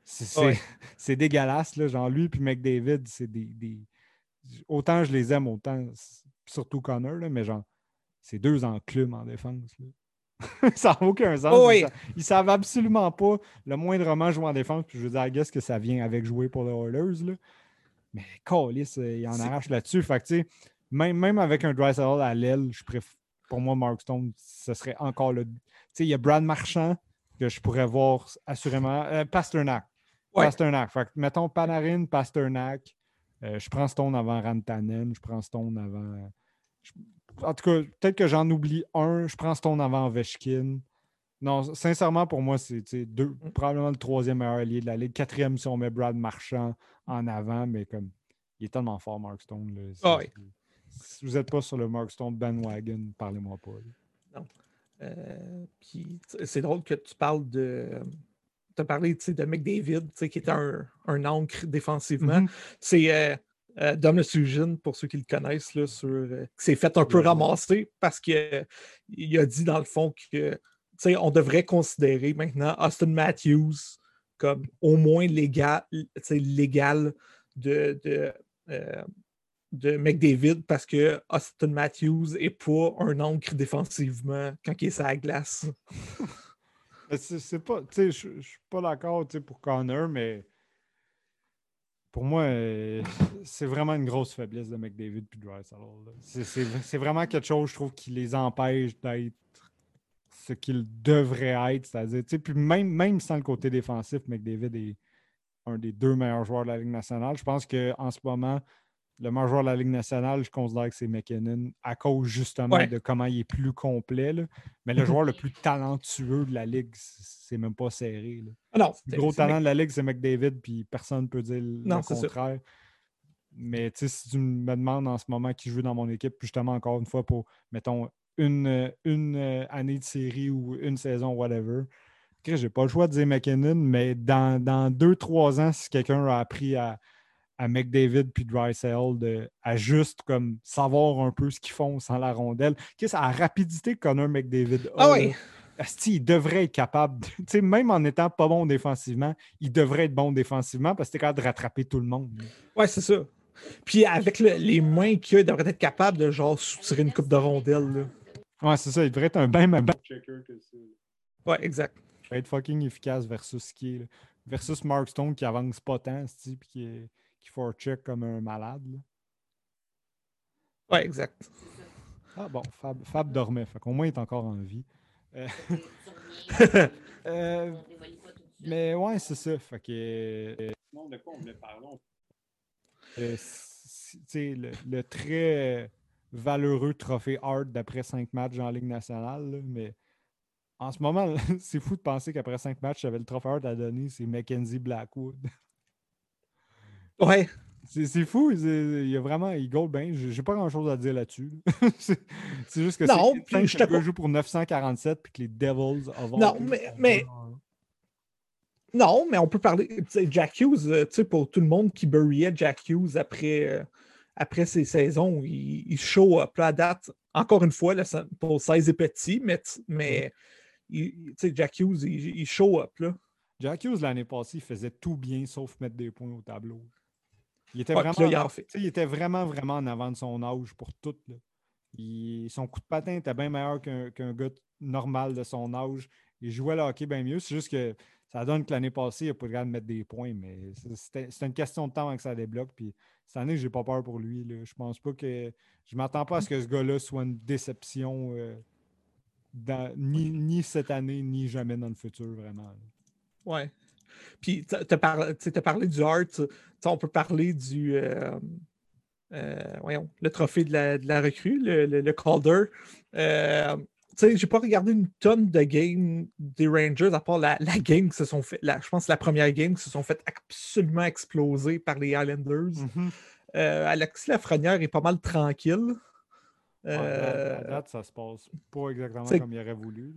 C'est dégueulasse, là. Genre, lui et McDavid, c'est des, Autant je les aime, autant. Surtout Connor, là, mais genre, c'est deux enclumes en défense. ça n'a aucun sens. Oh, ils, ne savent absolument pas le moindrement jouer en défense. Puis je veux dire, qu'est-ce que ça vient avec jouer pour les Oilers. Là. Mais Callis, il en arrache là-dessus. Fait que, même, même avec un Drysdale à l'aile, je préfère pour moi, Mark Stone, ce serait encore le. Tu sais, il y a Brad Marchand que je pourrais voir assurément. Euh, Pasternak. Pasternak. Fait que, mettons Panarin, Pasternak. Euh, je prends Stone avant Rantanen. Je prends Stone avant. En tout cas, peut-être que j'en oublie un. Je prends Stone avant Veshkin. Non, sincèrement, pour moi, c'est deux, mm. probablement le troisième meilleur allié de la Ligue. Quatrième, si on met Brad Marchand en avant, mais comme il est tellement fort, Mark Stone. Là, ah oui si vous n'êtes pas sur le Mark Stone bandwagon, parlez-moi pas. Non. Euh, c'est drôle que tu parles de. Tu as parlé de McDavid, qui est un, un ancre défensivement. Mm-hmm. C'est euh, euh, Dom Sujin, pour ceux qui le connaissent, là, sur, euh, qui s'est fait un peu ramasser parce qu'il a dit dans le fond que on devrait considérer maintenant Austin Matthews comme au moins légal, légal de, de de McDavid parce que Austin Matthews n'est pas un ancre défensivement quand il est sur la glace. c'est pas, je suis pas d'accord pour Connor, mais pour moi, euh, c'est vraiment une grosse faiblesse de McDavid puis C'est vraiment quelque chose, je trouve, qui les empêche d'être ce qu'ils devraient être. C'est-à-dire, puis même, même sans le côté défensif, McDavid est un des deux meilleurs joueurs de la Ligue nationale. Je pense qu'en ce moment, le meilleur joueur de la Ligue nationale, je considère que c'est McKinnon à cause justement de comment il est plus complet. Mais le joueur le plus talentueux de la Ligue, c'est même pas serré. Ah le gros talent de la Ligue, c'est McDavid, puis personne ne peut dire le contraire. Mais si tu me demandes en ce moment qui joue dans mon équipe, justement, encore une fois, pour, mettons, une, une euh, année de série ou une saison, whatever, je n'ai pas le choix de dire McKinnon, mais dans, dans deux, trois ans, si quelqu'un a appris à à McDavid puis Drysdale à juste comme savoir un peu ce qu'ils font sans la rondelle. Qu'est-ce à la rapidité que Connor McDavid a, ah oui. il devrait être capable, de, même en étant pas bon défensivement, il devrait être bon défensivement parce que es capable de rattraper tout le monde. Ouais, c'est ça. Puis avec les mains qu'il a, il devrait être capable de genre soutirer une coupe de rondelle. Là. Ouais, c'est ça. Il devrait être un bien meilleur checker que ça. Ouais, exact. Il devrait être fucking efficace versus qui versus Mark Stone qui avance pas tant, puis qui est qui faut check comme un malade. Là. Ouais, exact. Ah bon, Fab, Fab dormait, fait qu'au moins il est encore en vie. Euh, euh, mais ouais, c'est ça. Fait que. Non, de quoi on voulait parler? Euh, le, le, très valeureux trophée Hart d'après cinq matchs en Ligue nationale, mais en ce moment, c'est fou de penser qu'après cinq matchs, j'avais le trophée Hart à donner, c'est Mackenzie Blackwood. Ouais. C'est fou, il y a vraiment, il goal bien. J'ai pas grand chose à dire là-dessus. c'est juste que non, c'est je te joue pour 947 puis que les Devils Non, mais, mais... Non, mais on peut parler. Jack Hughes, euh, tu sais, pour tout le monde qui buryait Jack Hughes après, euh, après ses saisons, il, show up à date. Encore une fois, là, pour 16 et petit, mais, mais Jack Hughes, il, show up. Là. Jack Hughes, l'année passée, il faisait tout bien sauf mettre des points au tableau. Il était, vraiment, il, était vraiment, vraiment en avant de son âge pour tout. son coup de patin était bien meilleur qu'un gars normal de son âge. Il jouait le hockey bien mieux. C'est juste que ça donne que l'année passée, il n'a pas de mettre des points, mais c'est une question de temps avant que ça débloque. Puis cette année, j'ai pas peur pour lui. Là. Je pense pas que. Je m'attends pas à ce que ce gars-là soit une déception euh, ni, cette année, ni jamais dans le futur, vraiment. Ouais. Puis, tu as, parlé du art, on peut parler du. Euh, euh, voyons, le trophée de la, recrue, le, le, Calder. Euh, j'ai pas regardé une tonne de games des Rangers, à part la, game qui se sont fait, je pense la première game qui se sont fait absolument exploser par les Islanders. Mm-hmm. Alexis Lafrenière est pas mal tranquille. à date, ça se passe pas exactement comme il aurait voulu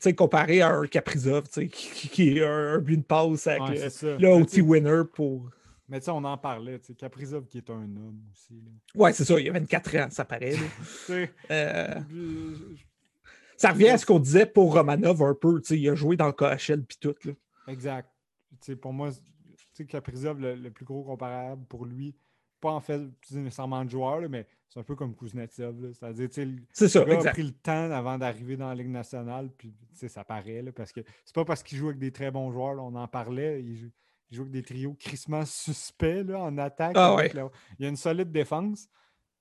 sais, comparé à un Caprizov, qui, qui est un, but de passe avec le, OT winner pour. Mais tu sais, on en parlait, Caprizov qui est un homme aussi. Ouais, c'est ça, il y a 24 ans, ça paraît. euh... Ça revient à ce qu'on disait pour Romanov un peu, il a joué dans le KHL puis tout. Là. Exact. pour moi, Caprizov, le, le, plus gros comparable pour lui, pas en fait nécessairement de joueur, mais c'est un peu comme Kuznetsov. C'est-à-dire, le gars a pris le temps avant d'arriver dans la Ligue nationale, puis ça paraît, là, parce que c'est pas parce qu'il joue avec des très bons joueurs, on en parlait, il joue, avec des trios crissement suspects là, en attaque. Ah, il y a une solide défense,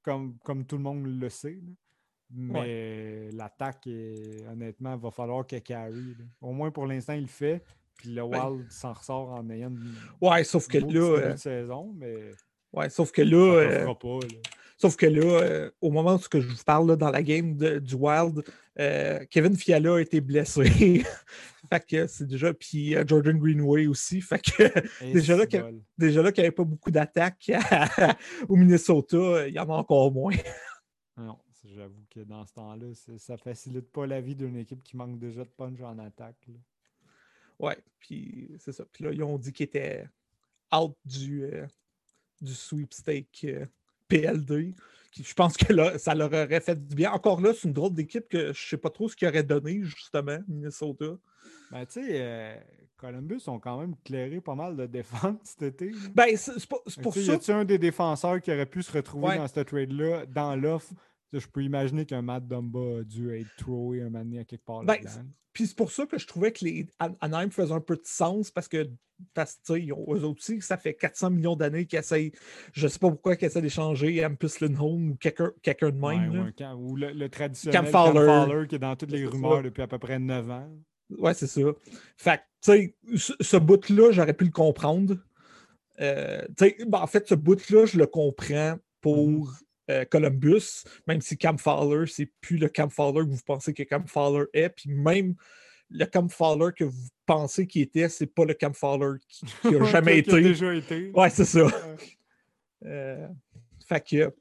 comme, comme tout le monde le sait. Mais l'attaque, honnêtement, il va falloir qu'elle carry. Au moins pour l'instant, il le fait. Puis le ben Wild s'en ressort en ayant une, ouais, sauf que là, euh, saison, mais Ouais, sauf que là. Euh, sauf que là, euh, au moment où je vous parle dans la game du Wild, euh, Kevin Fiala a été blessé. fait que c'est déjà. Puis Jordan Greenway aussi. Fait que déjà, là, déjà là, qu'il n'y avait pas beaucoup d'attaques au Minnesota, il y en a encore moins. non, j'avoue que dans ce temps-là, ça facilite pas la vie d'une équipe qui manque déjà de punch en attaque. Ouais, puis c'est ça. Puis là, ils ont dit qu'ils étaient out du du sweepstake euh, PLD. je pense que là, ça leur aurait fait du bien. Encore là, c'est une drôle d'équipe que je ne sais pas trop ce qu'ils auraient donné, justement, Minnesota. Ben, tu sais, euh, Columbus ont quand même clairé pas mal de défense cet été. Ben, c'est pour, ça. Y a un des défenseurs qui aurait pu se retrouver dans cette trade-là, dans l'offre Je peux imaginer qu'un Matt Dumba a dû être trouvé un moment à quelque part ben, puis c'est pour ça que je trouvais que les Anaheim faisaient un peu de sens parce que parce, eux autres aussi, ça fait 400 millions d'années qu'ils essayent, je ne sais pas pourquoi, qu'ils essaient d'échanger Ampus Lindholm ou quelqu'un de même. ou le, traditionnel Cam Fowler. qui est dans toutes les rumeurs depuis à peu près 9 ans. Ouais, c'est ça. Fait tu sais, ce, bout-là, j'aurais pu le comprendre. Euh, ben, en fait, ce bout-là, je le comprends pour mm-hmm. Euh, Columbus, même si Cam Fowler, c'est plus le Cam Fowler que vous pensez que Cam Fowler est. Puis même le Cam Fowler que vous pensez qu'il était, c'est pas le Cam Fowler qui, a jamais été. déjà été. Ouais, c'est ça. Euh, fait que.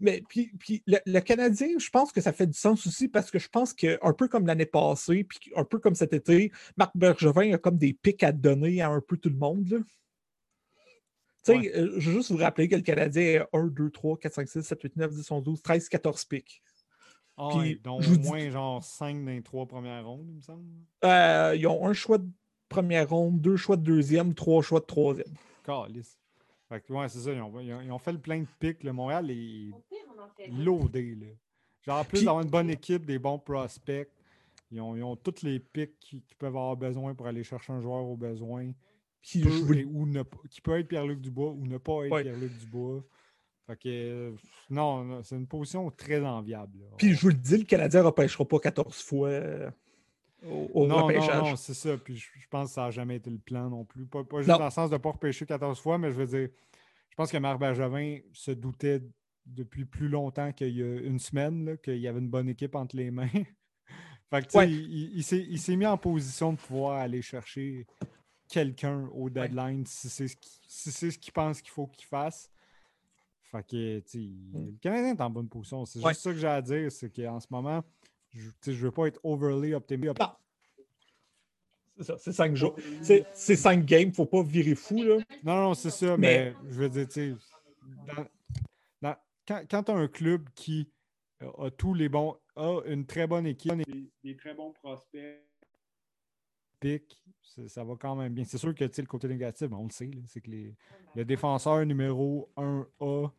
Mais puis, puis le, Canadien, je pense que ça fait du sens aussi parce que je pense qu'un peu comme l'année passée, puis un peu comme cet été, Marc Bergevin a comme des pics à donner à un peu tout le monde. Tu sais, euh, je veux juste vous rappeler que le Canadien a 1, 2, 3, 4, 5, 6, 7, 8, 9, 10, 11, 12, 13, 14 pics. Ah, Puis, donc au moins genre 5 dans les 3 premières rondes, il me semble. Euh, ils ont un choix de première ronde, deux choix de deuxième, trois choix de troisième. Calice. Fait que, ouais, c'est ça. Ils ont, ils ont, fait le plein de pics. Le Montréal est loadé. Là. Genre, en plus d'avoir une bonne équipe, des bons prospects, ils ont, ils ont tous les pics qu'ils peuvent avoir besoin pour aller chercher un joueur au besoin. Qui, peut, ou ne, qui peut être Pierre-Luc Dubois ou ne pas être Pierre-Luc Dubois. Fait que, non, c'est une position très enviable. Puis je vous le dis, le Canadien ne repêchera pas 14 fois euh, au, non, repêchage. Non, non, c'est ça. Puis je, pense que ça n'a jamais été le plan non plus. Pas, juste dans le sens de ne pas repêcher 14 fois, mais je veux dire, je pense que Marc Bergevin se doutait depuis plus longtemps qu'il y a une semaine qu'il y avait une bonne équipe entre les mains. fait que, il, il s'est mis en position de pouvoir aller chercher quelqu'un au deadline si c'est ce qu'il pense qu'il faut qu'il fasse. Fait que, mm. le Canadien est en bonne position. C'est juste ça que j'ai à dire, c'est qu'en ce moment, je ne veux pas être overly optimiste. C'est ça, c'est cinq jours. C'est cinq games, il ne faut pas virer fou. Là. Non, non, c'est ça, mais... je veux dire, tu sais, quand, quand tu as un club qui a tous les bons, a une très bonne équipe, des, très bons prospects. Pic, ça va quand même bien. C'est sûr que le côté négatif, on le sait, c'est que les, le défenseur numéro 1A,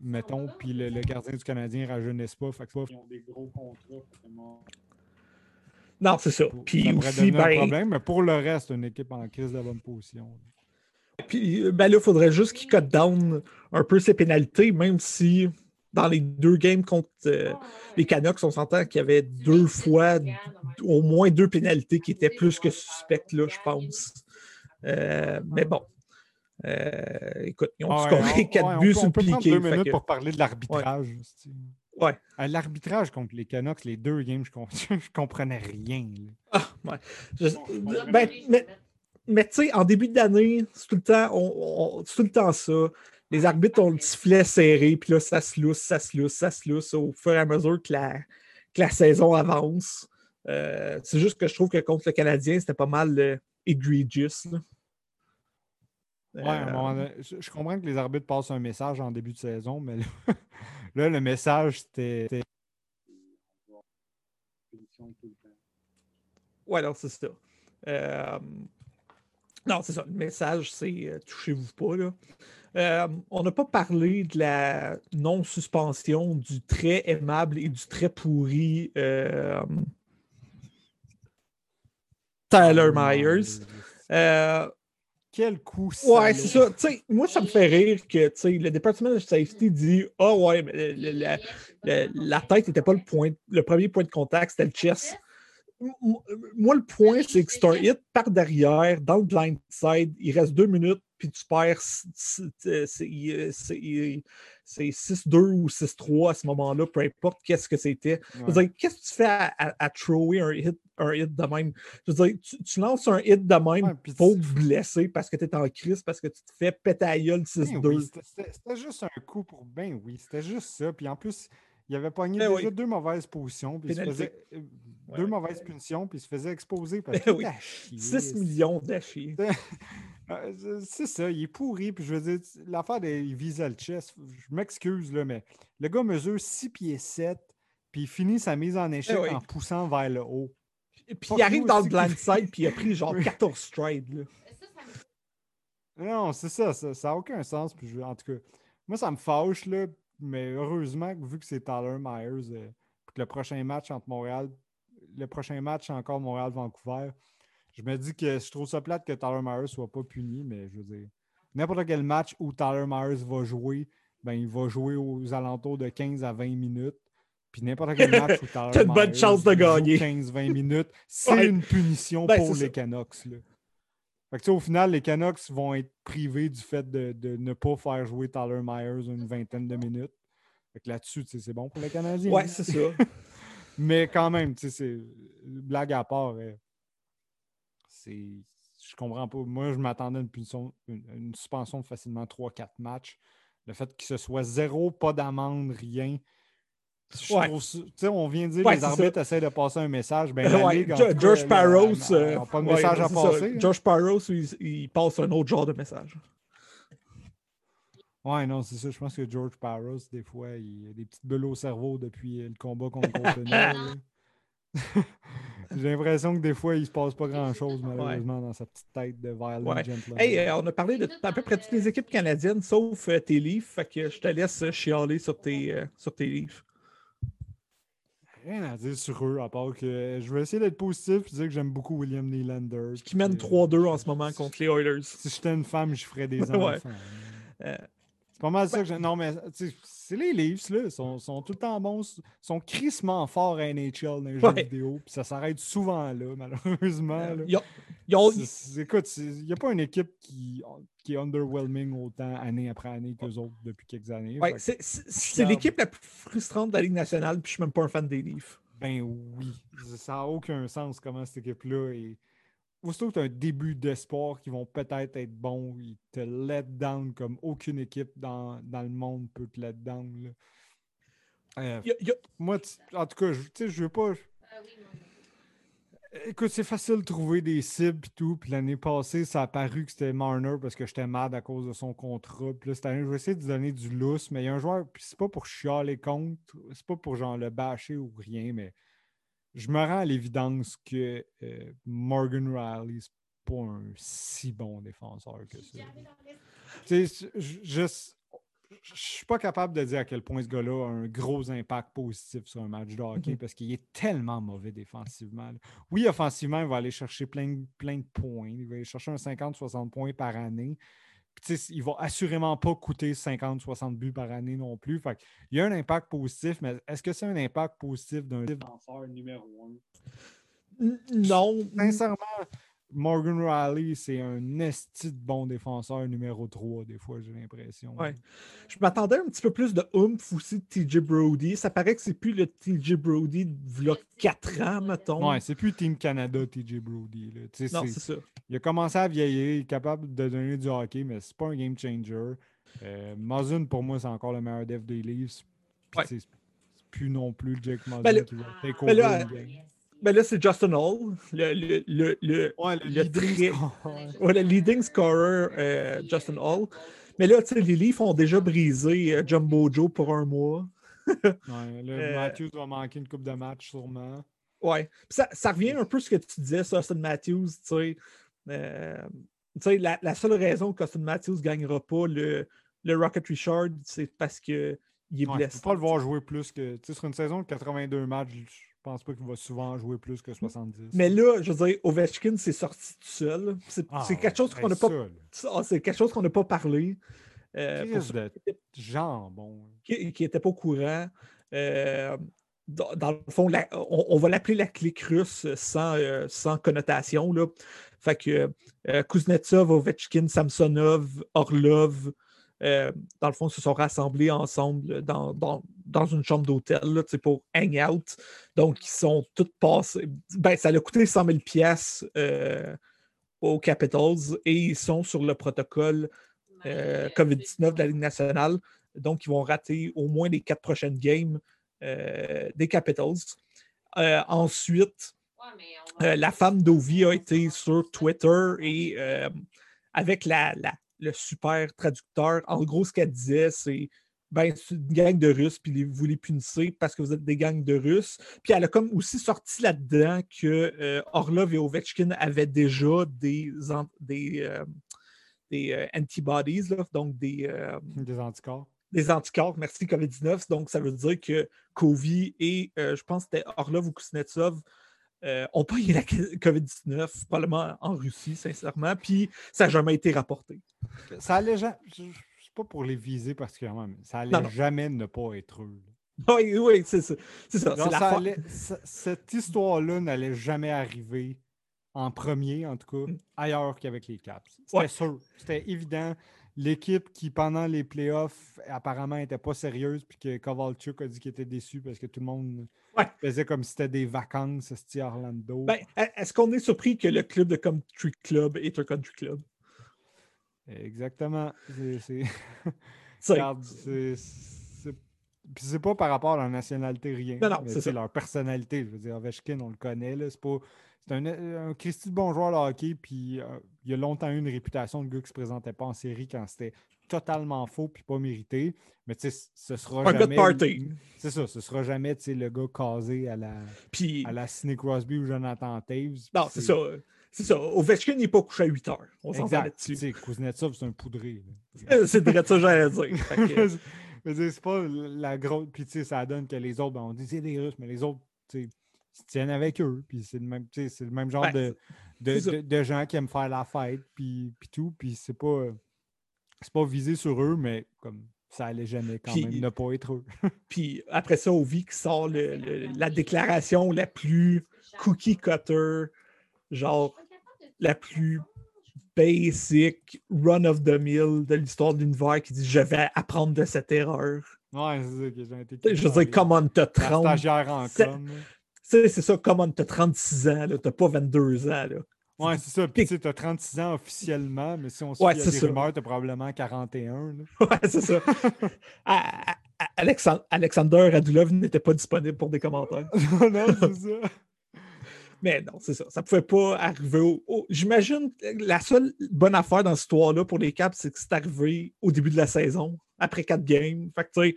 mettons, puis le, gardien du Canadien ne rajeunissent pas. Fait que ils ont des gros contrats. Non, c'est ça. Puis aussi, ben... un problème, mais pour le reste, une équipe en crise de bonne position. Puis ben là, il faudrait juste qu'il cut down un peu ses pénalités, même si dans les deux games contre euh, les Canucks, on s'entend qu'il y avait deux fois, au moins deux pénalités qui étaient plus que suspectes, là, je pense. Euh, mais bon. Euh, écoute, ils ont scoré quatre buts sur On peut prendre deux minutes pour parler de l'arbitrage. Ouais. l'arbitrage contre les Canucks, les deux games, je, ne comprenais rien. Ah, ouais. ben, mais, mais tu sais, en début d'année, c'est tout le temps, on, tout le temps ça. Les arbitres ont le sifflet serré, puis là, ça se lousse, ça se lousse, ça se lousse au fur et à mesure que la, que la saison avance. Euh, c'est juste que je trouve que contre le Canadien, c'était pas mal euh, egregious. Ouais, euh, je, comprends que les arbitres passent un message en début de saison, mais là, le message, c'était. Ouais, alors c'est ça. Non, c'est ça. Le message, c'est touchez-vous pas. Là. Euh, on n'a pas parlé de la non-suspension du très aimable et du très pourri euh, Tyler oh, Myers. Quel coup Ouais, c'est ça. moi, ça me fait rire que le département de safety dit Ah oh, ouais, mais la tête n'était pas le, point, le premier point de contact, c'était le chest moi, le point, c'est que c'est un hit par derrière, dans le blind side. Il reste deux minutes, puis tu perds. C'est 6-2 ou 6-3 à ce moment-là, peu importe qu'est-ce que c'était. Qu'est-ce que tu fais à, thrower un hit, un hit de même? Je veux dire, tu, lances un hit de même pour te blesser parce que tu es en crise, parce que tu te fais péter à 6-2. Ben c'était juste un coup pour. Ben oui, c'était juste ça. Puis en plus. Il avait pogné ben déjà deux mauvaises positions, puis faisait, euh, deux mauvaises punitions, puis il se faisait exposer parce ben que 6 millions d'achis. Euh, c'est ça, il est pourri, puis je veux dire, l'affaire des visa le chest, je m'excuse, là, mais le gars mesure 6 pieds 7, puis il finit sa mise en échec ben en poussant vers le haut. Puis il arrive dans le blind side, puis il a pris genre 14 strides. Non, c'est ça, ça n'a aucun sens. Puis en tout cas, moi, ça me fâche, là, mais heureusement, vu que c'est Tyler Myers, euh, que le prochain match entre Montréal, le prochain match encore Montréal-Vancouver, je me dis que je trouve ça plate que Tyler Myers ne soit pas puni, mais je veux dire, n'importe quel match où Tyler Myers va jouer, ben, il va jouer aux alentours de 15 à 20 minutes. Puis n'importe quel match où Tyler Myers une bonne chance de gagner. 15-20 minutes, c'est une punition ben, pour les Canucks. Là. Fait au final, les Canucks vont être privés du fait de, ne pas faire jouer Tyler Myers une vingtaine de minutes. Fait là-dessus, c'est bon pour les Canadiens. Ouais, c'est ça. Mais quand même, c'est blague à part, euh, c'est. Je comprends pas. Moi, je m'attendais à une, une, suspension de facilement 3-4 matchs. Le fait que ce soit zéro, pas d'amende, rien, on vient de dire que les arbitres essaient de passer un message. Ben, George Parros. pas de message à passer. Hein. George Parros, il, passe un autre genre de message. Ouais, non, c'est ça. Je pense que George Parros, des fois, il a des petites bulles au cerveau depuis le combat contre Copenhague. J'ai l'impression que des fois, il se passe pas grand-chose, malheureusement, dans sa petite tête de violent gentleman. Hey, euh, on a parlé de à peu près toutes les équipes canadiennes, sauf euh, tes livres. Fait que je te laisse chialer sur tes, euh, sur tes livres rien à dire sur eux, à part que je vais essayer d'être positif et dire que j'aime beaucoup William Nylander. Qui mène 3-2 en ce moment contre les Oilers. Si j'étais une femme, je ferais des enfants. Euh, c'est pas mal ça que. Non, mais c'est les Leafs, là. Ils sont, sont, tout le temps bons. Ils sont crissement forts à NHL dans les jeux vidéo. Puis ça s'arrête souvent là, malheureusement. Euh, écoute, il n'y a pas une équipe qui, qui est underwhelming autant année après année qu'eux autres depuis quelques années. Ouais, c'est l'équipe la plus frustrante de la Ligue nationale, puis je suis même pas un fan des Leafs. Ben oui. Ça n'a aucun sens comment cette équipe-là est aussitôt que tu as un début d'espoir qui vont peut-être être bons, ils te let down comme aucune équipe dans, le monde peut te let down. Euh, moi, en tout cas, je, je veux pas. écoute, c'est facile de trouver des cibles et tout. Puis l'année passée, ça a paru que c'était Marner parce que j'étais mad à cause de son contrat. Puis là, cette année, je vais essayer de donner du lousse, mais il y a un joueur, puis c'est pas pour chialer contre, c'est pas pour genre le bâcher ou rien, mais je me rends à l'évidence que euh, Morgan Riley, c'est pas un si bon défenseur que ça. Tu sais, je, je suis pas capable de dire à quel point ce gars-là a un gros impact positif sur un match de hockey mhm. parce qu'il est tellement mauvais défensivement. Oui, offensivement, il va aller chercher plein, plein de points. Il va aller chercher un 50-60 points par année. Puis, il va assurément pas coûter 50-60 buts par année non plus. Fait il y a un impact positif, mais est-ce que c'est un impact positif d'un défenseur numéro un? Non. Sincèrement, Morgan Riley, c'est un esti de bon défenseur numéro 3, des fois, j'ai l'impression. Ouais. Je m'attendais un petit peu plus de oomph aussi de TJ Brody. Ça paraît que c'est plus le TJ Brody de 4 ans, mettons. Ouais, c'est plus Team Canada, TJ Brody. Non, c'est ça. Il a commencé à vieillir, il est capable de donner du hockey, mais c'est pas un game changer. Euh, Mazun, pour moi, c'est encore le meilleur dev des Leafs. C'est plus non plus Jake Mazun ben, qui va take over le game. Ben là, c'est Justin Hall, le, le, le, le, le leading, scorer, euh, Justin Hall. Mais là, tu sais, les Leafs ont déjà brisé euh, Jumbo Joe pour un mois. ouais, euh, Matthews va manquer une coupe de match, sûrement. Ouais. Ça, ça, revient un peu à ce que tu disais, ça, Austin Matthews. Tu sais, la, la, seule raison qu'Austin Matthews ne gagnera pas le, le Rocket Richard, c'est parce qu'il est blessé. Tu ne peux pas le voir jouer plus que. Sur une saison de 82 matchs, pense pas qu'il va souvent jouer plus que 70. Mais là, je veux dire, Ovechkin s'est sorti tout seul. C'est ah, quelque chose qu'on n'a pas. Ah, c'est quelque chose qu'on n'a pas parlé. Euh, de jambon. Qui n'était pas au courant. Euh, dans, le fond, on, va l'appeler la clique russe sans, euh, sans connotation. Là. Fait que euh, Kuznetsov, Ovechkin, Samsonov, Orlov, euh, dans le fond, se sont rassemblés ensemble dans, dans, une chambre d'hôtel pour hang out. Donc, ils sont tous passés. Ben, ça a coûté 100 000 pièces aux Capitals et ils sont sur le protocole euh, COVID-19 de la Ligue nationale. Donc, ils vont rater au moins les quatre prochaines games euh, des Capitals. ensuite, la femme d'Ovi a été sur Twitter et avec la, la, le super traducteur. En gros, ce qu'elle disait, c'est ben, c'est une gang de Russes, puis vous les punissez parce que vous êtes des gangs de Russes. Puis elle a comme aussi sorti là-dedans que euh, Orlov et Ovechkin avaient déjà des, des, euh, des euh, antibodies, donc des, des anticorps. Des anticorps, merci COVID-19. Donc, ça veut dire que Kovi et, je pense que c'était Orlov ou Kuznetsov, ont pas eu la COVID-19, probablement en Russie, sincèrement, puis ça n'a jamais été rapporté. Ça allait jamais. C'est pas pour les viser particulièrement, mais ça allait jamais ne pas être eux. Oui, oui, c'est ça. ça, cette histoire-là n'allait jamais arriver en premier, en tout cas, mm. ailleurs qu'avec les Caps. C'était sûr. C'était évident. L'équipe qui, pendant les playoffs, apparemment n'était pas sérieuse, puis que Kovalchuk a dit qu'il était déçu parce que tout le monde faisait comme si c'était des vacances, c'était Orlando. Ben, est-ce qu'on est surpris que le club de Country Club est un country club? Exactement. C'est. Puis c'est pas par rapport à leur nationalité, rien. Non, non, c'est leur personnalité. Je veux dire, Ovechkin, on le connaît. C'est pas. C'est un, un Christy de bon joueur de hockey, puis euh, il a longtemps eu une réputation de gars qui se présentait pas en série quand c'était totalement faux puis pas mérité. Mais tu sais, ce sera un jamais. C'est ça, ce sera jamais le gars casé à la, puis... à la Sidney Crosby ou Jonathan Taves. Non, c'est ça. C'est ça. Ovechkin n'est pas couché à 8 heures. On s'en là-dessus. Kuznetsov, c'est un poudré. c'est de ça que j'allais dire. c'est pas la grosse. Puis, tu sais, ça donne que les autres, ben, on dit c'est des Russes, mais les autres, tu sais, se tiennent avec eux. Puis, c'est le même, c'est le même genre de, de, de, gens qui aiment faire la fête, puis, puis tout. Puis, c'est pas, c'est pas visé sur eux, mais comme ça allait jamais quand même ne pas être eux. puis, après ça, Ovi qui sort la déclaration la plus cookie cutter genre la plus basic run of the mill de l'histoire de l'univers qui dit je vais apprendre de cette erreur. Ouais, c'est ça que j'ai été. Je veux dire, comment t'as 30. en com. C'est ça, comment t'as 36 ans, là. T'as pas 22 ans, là. Ouais, c'est ça. Puis tu as 36 ans officiellement, mais si on suit ouais, les rumeurs, t'as probablement 41. Ouais, c'est ça. Alexandre, Alexander Radulov n'était pas disponible pour des commentaires. non, c'est ça. Mais non, c'est ça. Ça ne pouvait pas arriver au. J'imagine la seule bonne affaire dans cette histoire-là pour les Caps, c'est que c'est arrivé au début de la saison, après quatre games. Fait que, tu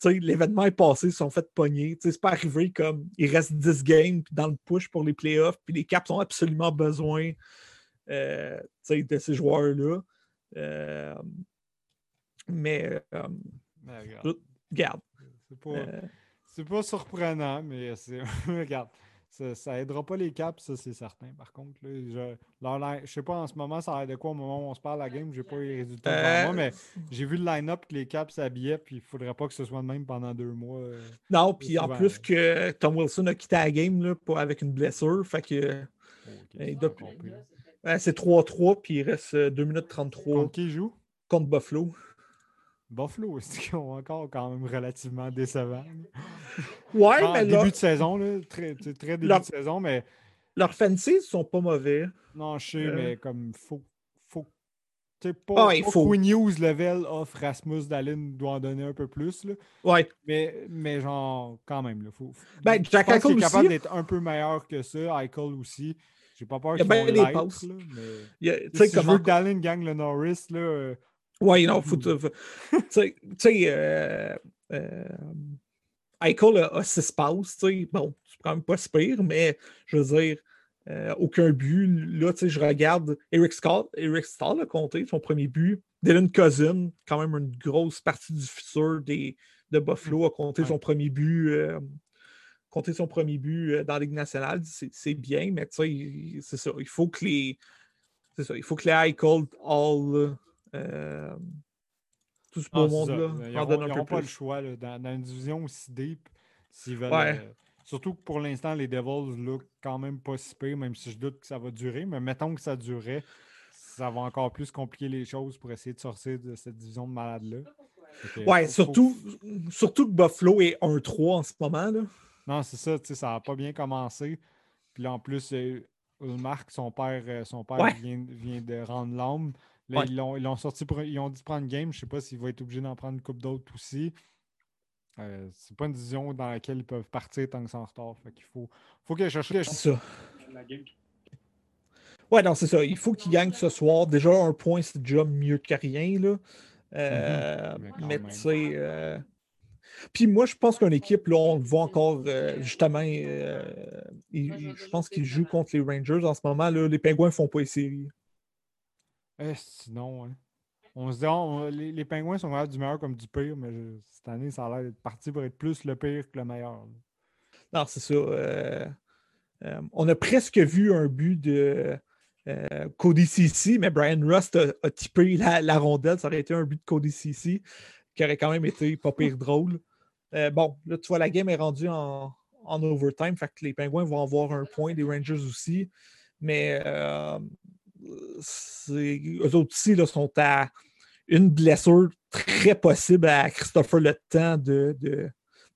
sais, l'événement est passé, ils sont fait pogner. C'est pas arrivé comme il reste 10 games dans le push pour les playoffs, puis les Caps ont absolument besoin euh, de ces joueurs-là. Euh, mais, euh, regarde. C'est pas, euh, pas, surprenant, mais c'est. regarde. Ça, ça aidera pas les caps, ça c'est certain. Par contre, là, je, je sais pas en ce moment, ça a l'air de quoi au moment où on se parle la game, j'ai pas eu les résultats devant moi, mais j'ai vu le line-up que les caps s'habillaient, puis il faudrait pas que ce soit de même pendant deux mois. non, puis en plus que Tom Wilson a quitté la game là, avec une blessure, fait que. c'est 3-3, puis il reste 2 minutes 33. Contre qui joue? Contre Buffalo. Buffalo, c'est encore quand même relativement décevant. Ouais, mais début de saison, là, très, très début de saison, mais. Leurs fancies sont pas mauvais. Non, je sais, euh. mais comme faut. faut tu sais, pas, ah, il faut. Queen News level off Rasmus Dallin doit en donner un peu plus. Là. Ouais. Mais, mais genre, quand même, là, faut. Ben, Jack Eichel est capable d'être un peu meilleur que ça. Eichel aussi. J'ai pas peur qu'il y ait des passes. Là, mais... si comment... je veux que Dallin gagne le Norris, là. Euh, oui, non, faut. tu sais, euh, euh, Eichel a, 6 passes, tu sais. Bon, c'est quand même pas si pire, mais je veux dire, euh, aucun but. Là, tu sais, je regarde Eric Scott. Eric Stahl a compté son premier but. Dylan Cousin, quand même une grosse partie du futur des, de Buffalo, a compté son premier but. Euh, compté son premier but dans la Ligue nationale, c'est bien, mais tu sais, c'est ça. Il faut que les. C'est ça. Il faut que les Eichel all euh, tout ce beau ah, monde-là. Ils n'auront pas le choix dans, une division aussi deep. S'ils veulent. Euh, surtout que pour l'instant, les Devils look quand même pas si pire, même si je doute que ça va durer. Mais mettons que ça durait, ça va encore plus compliquer les choses pour essayer de sortir de cette division de malades-là. Ouais, surtout, surtout que Buffalo est 1-3 en ce moment. Là. Non, c'est ça, ça n'a pas bien commencé. Puis en plus, euh, Ulmark, son père, son père vient, vient, de rendre l'âme. Là, ils, l'ont, sorti pour, ils ont dit prendre une game. Je ne sais pas s'il va être obligé d'en prendre une coupe d'autres aussi. Euh, c'est pas une division dans laquelle ils peuvent partir tant que c'est en retard. Fait qu'il faut, faut qu'ils cherchent ça. Ouais, non, c'est ça. Il faut qu'ils gagnent ce soir. Déjà, un point, c'est déjà mieux que rien. Là. Euh, mm-hmm. Mais, tu sais. Euh, puis moi, je pense qu'une équipe, là, on le voit encore, euh, justement, je pense qu'ils jouent contre les Rangers en ce moment. Là, les Pingouins ne font pas les séries. Eh, sinon, hein. On se dit, les, les, pingouins sont du meilleur comme du pire, mais cette année, ça a l'air d'être parti pour être plus le pire que le meilleur. Non, c'est ça. Euh, euh, on a presque vu un but de euh, Cody Cici, mais Brian Rust a, a typé la, rondelle. Ça aurait été un but de Cody Cici qui aurait quand même été pas pire drôle. bon, là, tu vois, la game est rendue en, en overtime. Fait que les pingouins vont avoir un point, les Rangers aussi. Mais eux autres aussi là, sont à une blessure très possible à Christopher le temps de, de,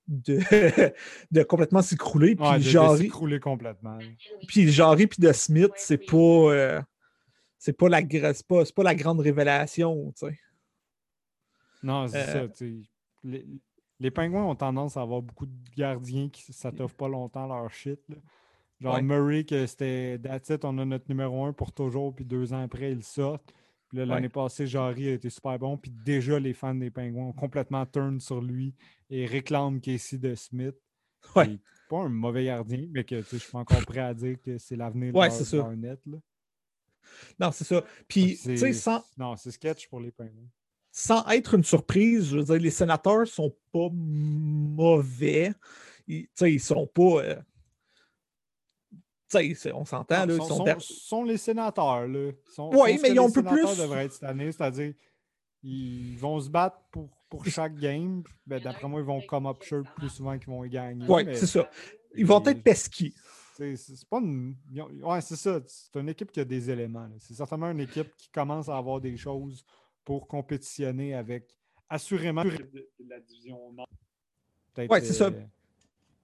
de, complètement s'écrouler. Puis ouais, s'écrouler complètement. Puis Jarry puis de Smith, c'est pas, euh, c'est pas, la, pas, pas la grande révélation. Non, c'est euh, ça. Les, les, pingouins ont tendance à avoir beaucoup de gardiens qui ne pas longtemps leur shit. Genre Murray, que c'était That's it, on a notre numéro un pour toujours, puis deux ans après, il sort. Puis l'année passée, Jarry a été super bon, puis déjà, les fans des Pingouins ont complètement turn sur lui et réclament Casey de Smith. Ouais. Pas un mauvais gardien, mais que je suis encore prêt à dire que c'est l'avenir ouais, de leur, net. Là. Non, c'est ça. Puis, tu sais, sans. Non, c'est sketch pour les Pingouins. Sans être une surprise, je veux dire, les sénateurs sont pas mauvais. Ils, ils sont pas. Euh, on s'entend. Là, sont, sont, sont, les sénateurs. Oui, mais ils ont un peu plus. devraient être cette année, c'est-à-dire ils vont se battre pour, pour chaque game. Ben, D'après moi, ils vont come up shirt plus souvent qu'ils vont y gagner. Oui, c'est ça. Ils vont être pesquis. C'est pas une. Ouais, c'est ça. C'est une équipe qui a des éléments. C'est certainement une équipe qui commence à avoir des choses pour compétitionner avec assurément de, la division Nord. Oui, c'est ça. Euh,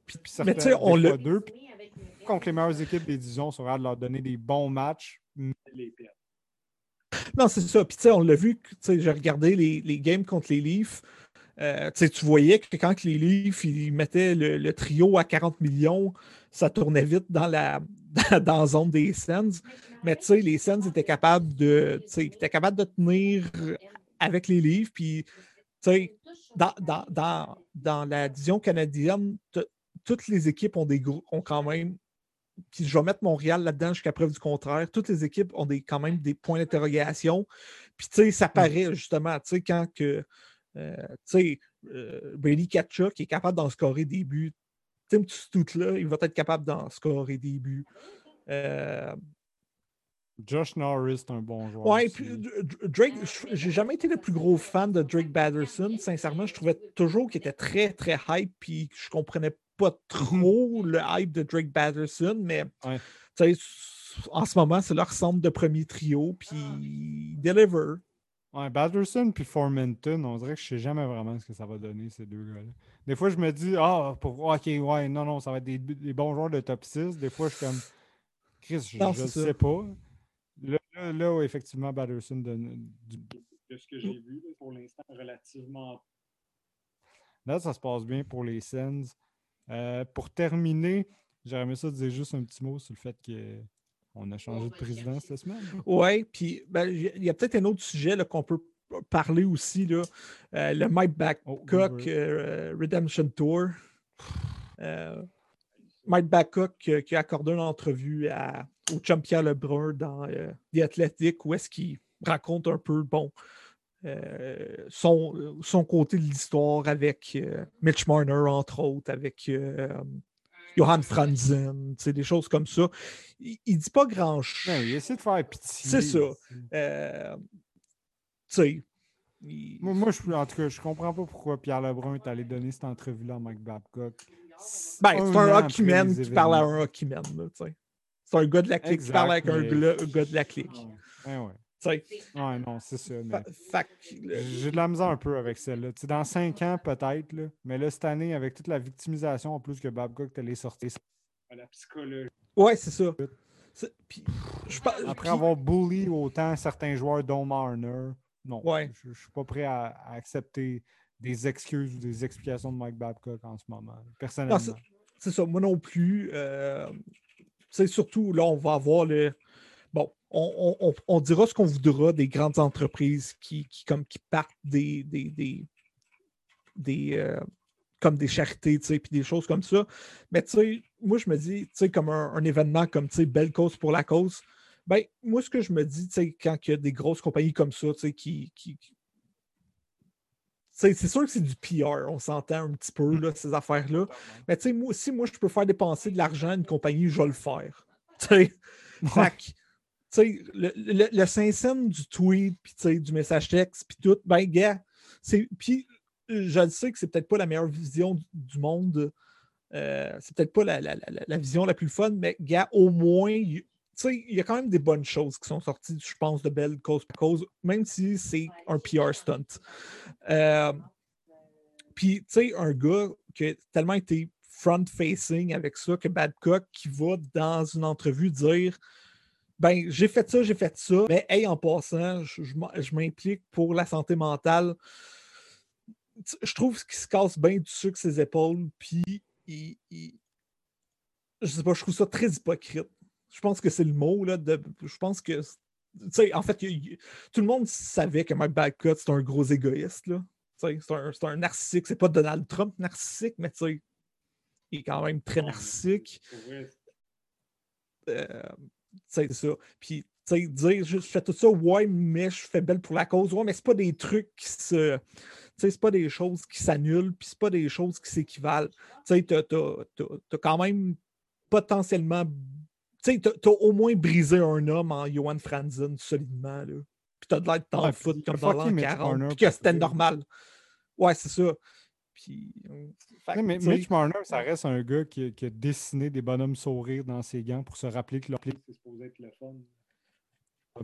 puis, mais tu sais, on l'a. Contre les meilleures équipes des divisions, sont de leur donner des bons matchs. Non, c'est ça. Puis, tu sais, on l'a vu, tu sais, j'ai regardé les, les, games contre les Leafs. Euh, tu voyais que quand les Leafs ils mettaient le, trio à 40 millions, ça tournait vite dans la, dans zone des Sens. Mais les Sens étaient capables de, étaient capables de tenir avec les Leafs. Puis, dans, dans, dans, dans, la division canadienne, toutes les équipes ont, des, ont quand même puis je vais mettre Montréal là-dedans jusqu'à preuve du contraire. Toutes les équipes ont des, quand même des points d'interrogation. Puis, tu sais, ça paraît justement, tu sais, quand que, euh, tu sais, euh, Brady Katchuk qui est capable d'en scorer des buts. Tim là, il va être capable d'en scorer des buts. Euh, Josh Norris, c'est un bon joueur. Ouais, puis Drake, j'ai jamais été le plus gros fan de Drake Batterson. Sincèrement, je trouvais toujours qu'il était très, très hype, puis je comprenais pas trop le hype de Drake Batterson, mais en ce moment, c'est leur centre de premier trio, puis deliver. Ouais, Batterson puis Formenton, on dirait que je sais jamais vraiment ce que ça va donner, ces deux gars-là. Des fois, je me dis, ah, pour... ok, ouais, non, non, ça va être des, bons joueurs de top 6. Des fois, je suis comme, Chris, je ne sais pas. Là, là, effectivement, Batterson, de, de, ce que j'ai vu, pour l'instant, relativement. Là, ça se passe bien pour les Sens. Euh, pour terminer, j'aimerais aimé ça dire juste un petit mot sur le fait qu'on a changé de président cette semaine. Oui, puis ben, il y a peut-être un autre sujet qu'on peut parler aussi, là, euh, le Mike Babcock oh, euh, Redemption Tour. Mike Babcock qui a accordé une entrevue à, au champion Lebrun dans The Athletic où est-ce qu'il raconte un peu, bon, euh, son, son, côté de l'histoire avec euh, Mitch Marner, entre autres, avec euh, Johan Franzen, des choses comme ça. Il, ne dit pas grand-chose. Il essaie de faire pitié. C'est ça. tu Moi, moi je, en tout cas, je comprends pas pourquoi Pierre Lebrun est allé donner cette entrevue-là à Mike Babcock. Ben, c'est un hockeyman qui parle à un hockeyman. C'est un gars de la clique qui parle avec un gars de la clique. Ouais, ouais. Ouais, non, c'est ça. J'ai de la misère un peu avec celle-là. Dans cinq ans, peut-être, mais là, cette année, avec toute la victimisation en plus que Babcock t'allait sortir la psychologie. Ouais, c'est ça. Après avoir bully autant certains joueurs, dont Marner, non. Je, ne suis pas prêt à, accepter des excuses ou des explications de Mike Babcock en ce moment, personnellement. C'est ça, moi non plus. Euh, c'est surtout, là, on va avoir le on, dira ce qu'on voudra des grandes entreprises qui, comme, qui partent des, des, des, euh, comme des charités, puis des choses comme ça. Mais moi, je me dis, comme un, événement comme Belle Cause pour la cause, ben, moi, ce que je me dis, quand il y a des grosses compagnies comme ça, qui, qui, c'est sûr que c'est du PR, on s'entend un petit peu, là, ces affaires-là. Mais moi, si moi, je peux faire dépenser de l'argent à une compagnie, je vais le faire. Le, le, le du tweet, puis du message texte, puis tout, ben, gars, c'est. Puis, je sais que c'est peut-être pas la meilleure vision du, monde. Euh, c'est peut-être pas la, la, la, vision la plus fun, mais gars, au moins, il y a quand même des bonnes choses qui sont sorties, je pense, de Belle Cause pour Cause, même si c'est un PR stunt. Euh, puis, tu sais, un gars qui a tellement été front-facing avec ça que Badcock qui va dans une entrevue dire ben, j'ai fait ça, j'ai fait ça, mais hey, en passant, je, m'implique pour la santé mentale. Je trouve qu'il se casse bien du sucre ses épaules, puis il, je sais pas, je trouve ça très hypocrite. Je pense que c'est le mot, là, de, je pense que, tu sais, en fait, tout le monde savait que Mike Babcock, c'est un gros égoïste, là. C'est un, un, narcissique. C'est pas Donald Trump narcissique, mais tu sais, il est quand même très narcissique. Euh, c'est ça. Puis, tu sais, dire, je fais tout ça, ouais, mais je fais belle pour la cause. Ouais, mais c'est pas des trucs qui se. Tu sais, c'est pas des choses qui s'annulent, puis c'est pas des choses qui s'équivalent. Tu sais, t'as, as, quand même potentiellement. Tu sais, t'as, au moins brisé un homme en Johan Franzen solidement, là. Puis t'as de l'air de t'en foutre comme dans l'an 40, puis que c'était normal. Ouais, c'est ça. Puis, mais Mitch Marner, ça reste un gars qui, a dessiné des bonhommes sourires dans ses gants pour se rappeler que leur c'est supposé être le fun.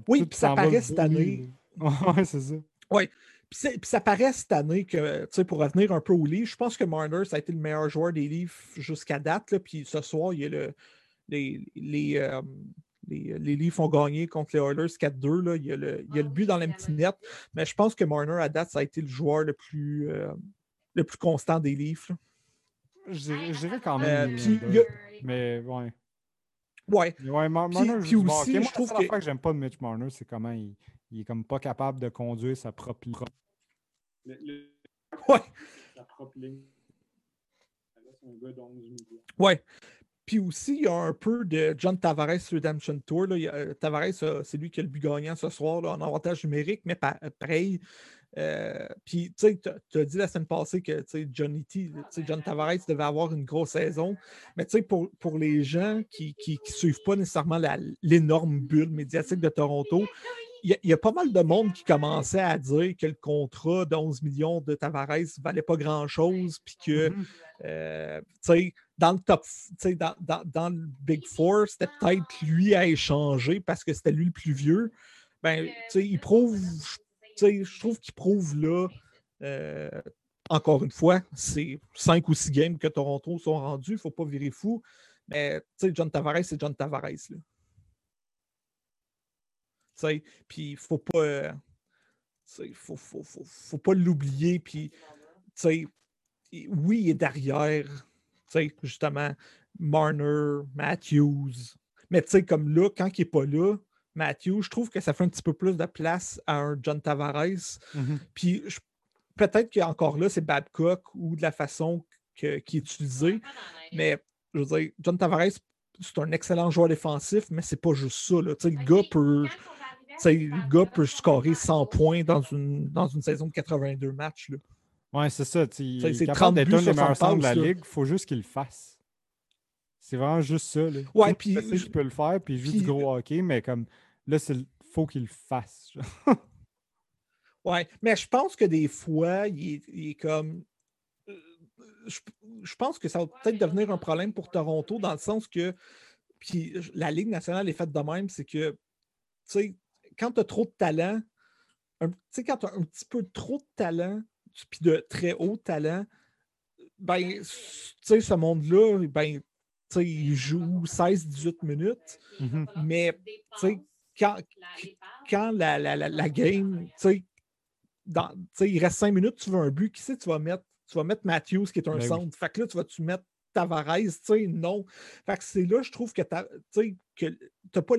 Oui, puis ça paraît cette année. oui, c'est ça. Oui. Puis, ça paraît cette année que, tu sais, pour revenir un peu au livre, je pense que Marner, ça a été le meilleur joueur des livres jusqu'à date. Là, puis ce soir, il y a le, les, les, euh, les, les Leafs ont gagné contre les Oilers 4-2. Il, y a le, il y a le but dans l'empty net. Mais je pense que Marner, à date, ça a été le joueur le plus, euh, le plus constant des livres. Je, dirais quand même. Euh, mais ouais. Ouais. ouais Marner, puis, aussi, je trouve que... que j'aime pas de Mitch Marner, c'est comment il, il, est comme pas capable de conduire sa propre ligne. Ouais. Sa propre ligne. C'est un gars Ouais. Puis aussi, il y a un peu de John Tavares Redemption Tour. Là. Tavares, c'est lui qui a le but gagnant ce soir là, en avantage numérique, mais pareil. Euh, puis, tu sais, tu as dit la semaine passée que Johnny T, John Tavares devait avoir une grosse saison. Mais tu sais, pour, pour les gens qui ne suivent pas nécessairement l'énorme bulle médiatique de Toronto, il y, a pas mal de monde qui commençait à dire que le contrat d'11 millions de Tavares ne valait pas grand-chose, puis que, mm-hmm. euh, tu sais, dans le top, dans, dans, dans, le Big Four, c'était peut-être lui à échanger parce que c'était lui le plus vieux. Ben, tu sais, il prouve, je trouve qu'il prouve là, euh, encore une fois, c'est cinq ou six games que Toronto sont rendus, il ne faut pas virer fou. Mais John Tavares, c'est John Tavares. Puis il faut pas. Euh, faut, faut, faut, pas l'oublier. Oui, il est derrière, justement, Marner, Matthews. Mais comme là, quand il n'est pas là, Matthew, je trouve que ça fait un petit peu plus de place à un John Tavares. Mm-hmm. Puis peut-être qu'encore là, c'est Babcock ou de la façon qui est utilisée. Mais je veux dire, John Tavares, c'est un excellent joueur défensif, mais c'est pas juste ça. Là. Le gars peut. le gars peut scorer 100 points dans une, dans une saison de 82 matchs. Ouais, c'est ça. Il est capable d'être un des meilleurs centres de la ligue. Il faut juste qu'il le fasse. C'est vraiment juste ça. Là. Ouais, puis. Je peux le faire, puis je joue du gros hockey, mais comme Là, il faut qu'il le fasse. ouais, mais je pense que des fois, il est, comme. Euh, je, pense que ça va peut-être devenir un problème pour Toronto dans le sens que. Puis la Ligue nationale est faite de même, c'est que, tu sais, quand tu as trop de talent, tu sais, quand tu as un petit peu trop de talent, puis de très haut talent, ben, tu sais, ce monde-là, ben, il joue 16-18 minutes, mm-hmm. mais, tu sais, quand, quand la, la, la, game, tu sais, il reste cinq minutes, tu veux un but, qui sait, tu vas mettre, tu vas mettre Matthews qui est un ben centre. Fait que là, tu vas-tu mettre Tavares, tu sais, non. Fait que c'est là, je trouve que tu n'as pas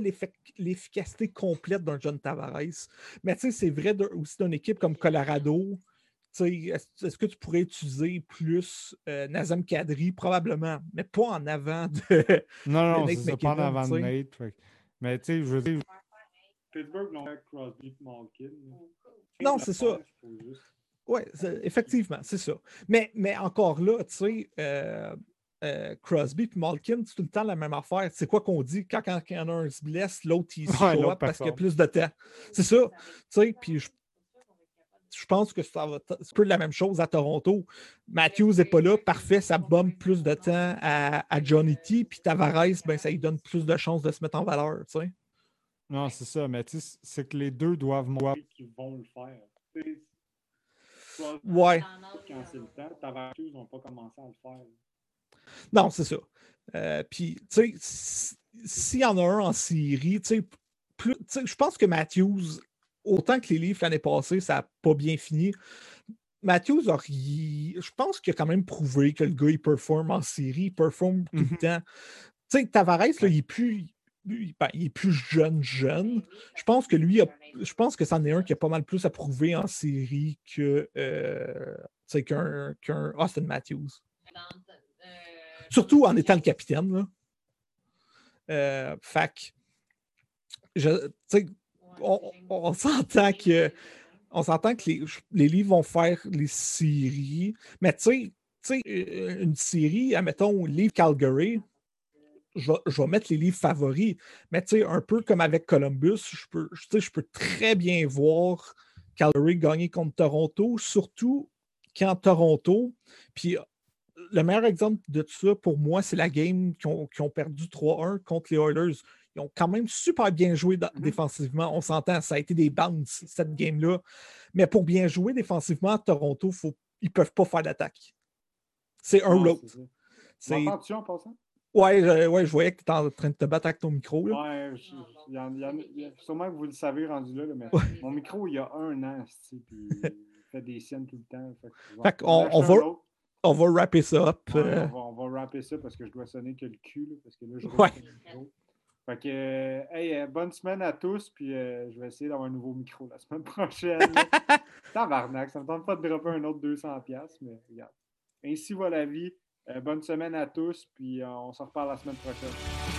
l'efficacité complète d'un John Tavares. Mais tu sais, c'est vrai aussi d'une équipe comme Colorado. Est-ce que tu pourrais utiliser plus euh, Nazem Kadri? Probablement, mais pas en avant de. Non, non, c'est pas en avant de Nate. Mais tu sais, je veux dire, Pittsburgh pas Crosby Malkin. Non, c'est ça. Oui, effectivement, c'est ça. Mais, mais encore là, tu sais, euh, euh, Crosby et Malkin, c'est tout le temps la même affaire. C'est quoi qu'on dit? Quand, quand, quand un se blesse, l'autre, il se ouais, parce qu'il y a plus de temps. C'est ça. Tu sais, puis je, je, pense que ça va c'est un peu la même chose à Toronto. Matthews n'est pas là, parfait, ça bombe plus de temps à, à Johnny T. Puis Tavares, ben, ça lui donne plus de chances de se mettre en valeur. Tu sais. Non, c'est ça, mais c'est que les deux doivent montrer qu'ils vont le faire. Ouais. Quand c'est le temps, Tavares n'ont pas commencé à le faire. Non, c'est ça. Euh, puis, tu sais, s'il y en a un en série, tu sais, je pense que Matthews, autant que les livres l'année passée, ça n'a pas bien fini. Matthews, a, je pense qu'il a quand même prouvé que le gars, il performe en série, il performe tout le mm-hmm. temps. Tu sais, Tavares, là, il est plus ben, il est plus jeune, jeune. Je pense que lui, je pense que c'en est un qui a pas mal plus à prouver en série que euh, qu'un Austin Matthews. Surtout en étant le capitaine. Là. Euh, fac. On, s'entend que on s'entend que les, les, livres vont faire les séries, mais tu sais, une série, admettons, livre Calgary, je vais, mettre les livres favoris. Mais tu sais, un peu comme avec Columbus, je peux, je peux très bien voir Calgary gagner contre Toronto, surtout quand Toronto, puis le meilleur exemple de ça pour moi, c'est la game qui ont, perdu 3-1 contre les Oilers. Ils ont quand même super bien joué mm-hmm. défensivement. On s'entend, ça a été des bounces, cette game-là. Mais pour bien jouer défensivement à Toronto, faut, ils ne peuvent pas faire d'attaque. C'est un ou l'autre. C'est en passant? Ouais, ouais, je voyais que tu étais en train de te battre avec ton micro. Là. Ouais, sûrement que vous le savez rendu là, mais mon micro, il y a un an, puis fais des siennes tout le temps. Fait, on, on, va, on va wrapper ça up. on, va, on va ça parce que je dois sonner que le cul. parce que là, je ouais. Fait que, euh, hey, euh, bonne semaine à tous, puis euh, je vais essayer d'avoir un nouveau micro la semaine prochaine. Tabarnak, ça me tente pas de dropper un autre 200$, mais regarde. Ainsi va la vie. bonne semaine à tous, puis on se reparle la semaine prochaine.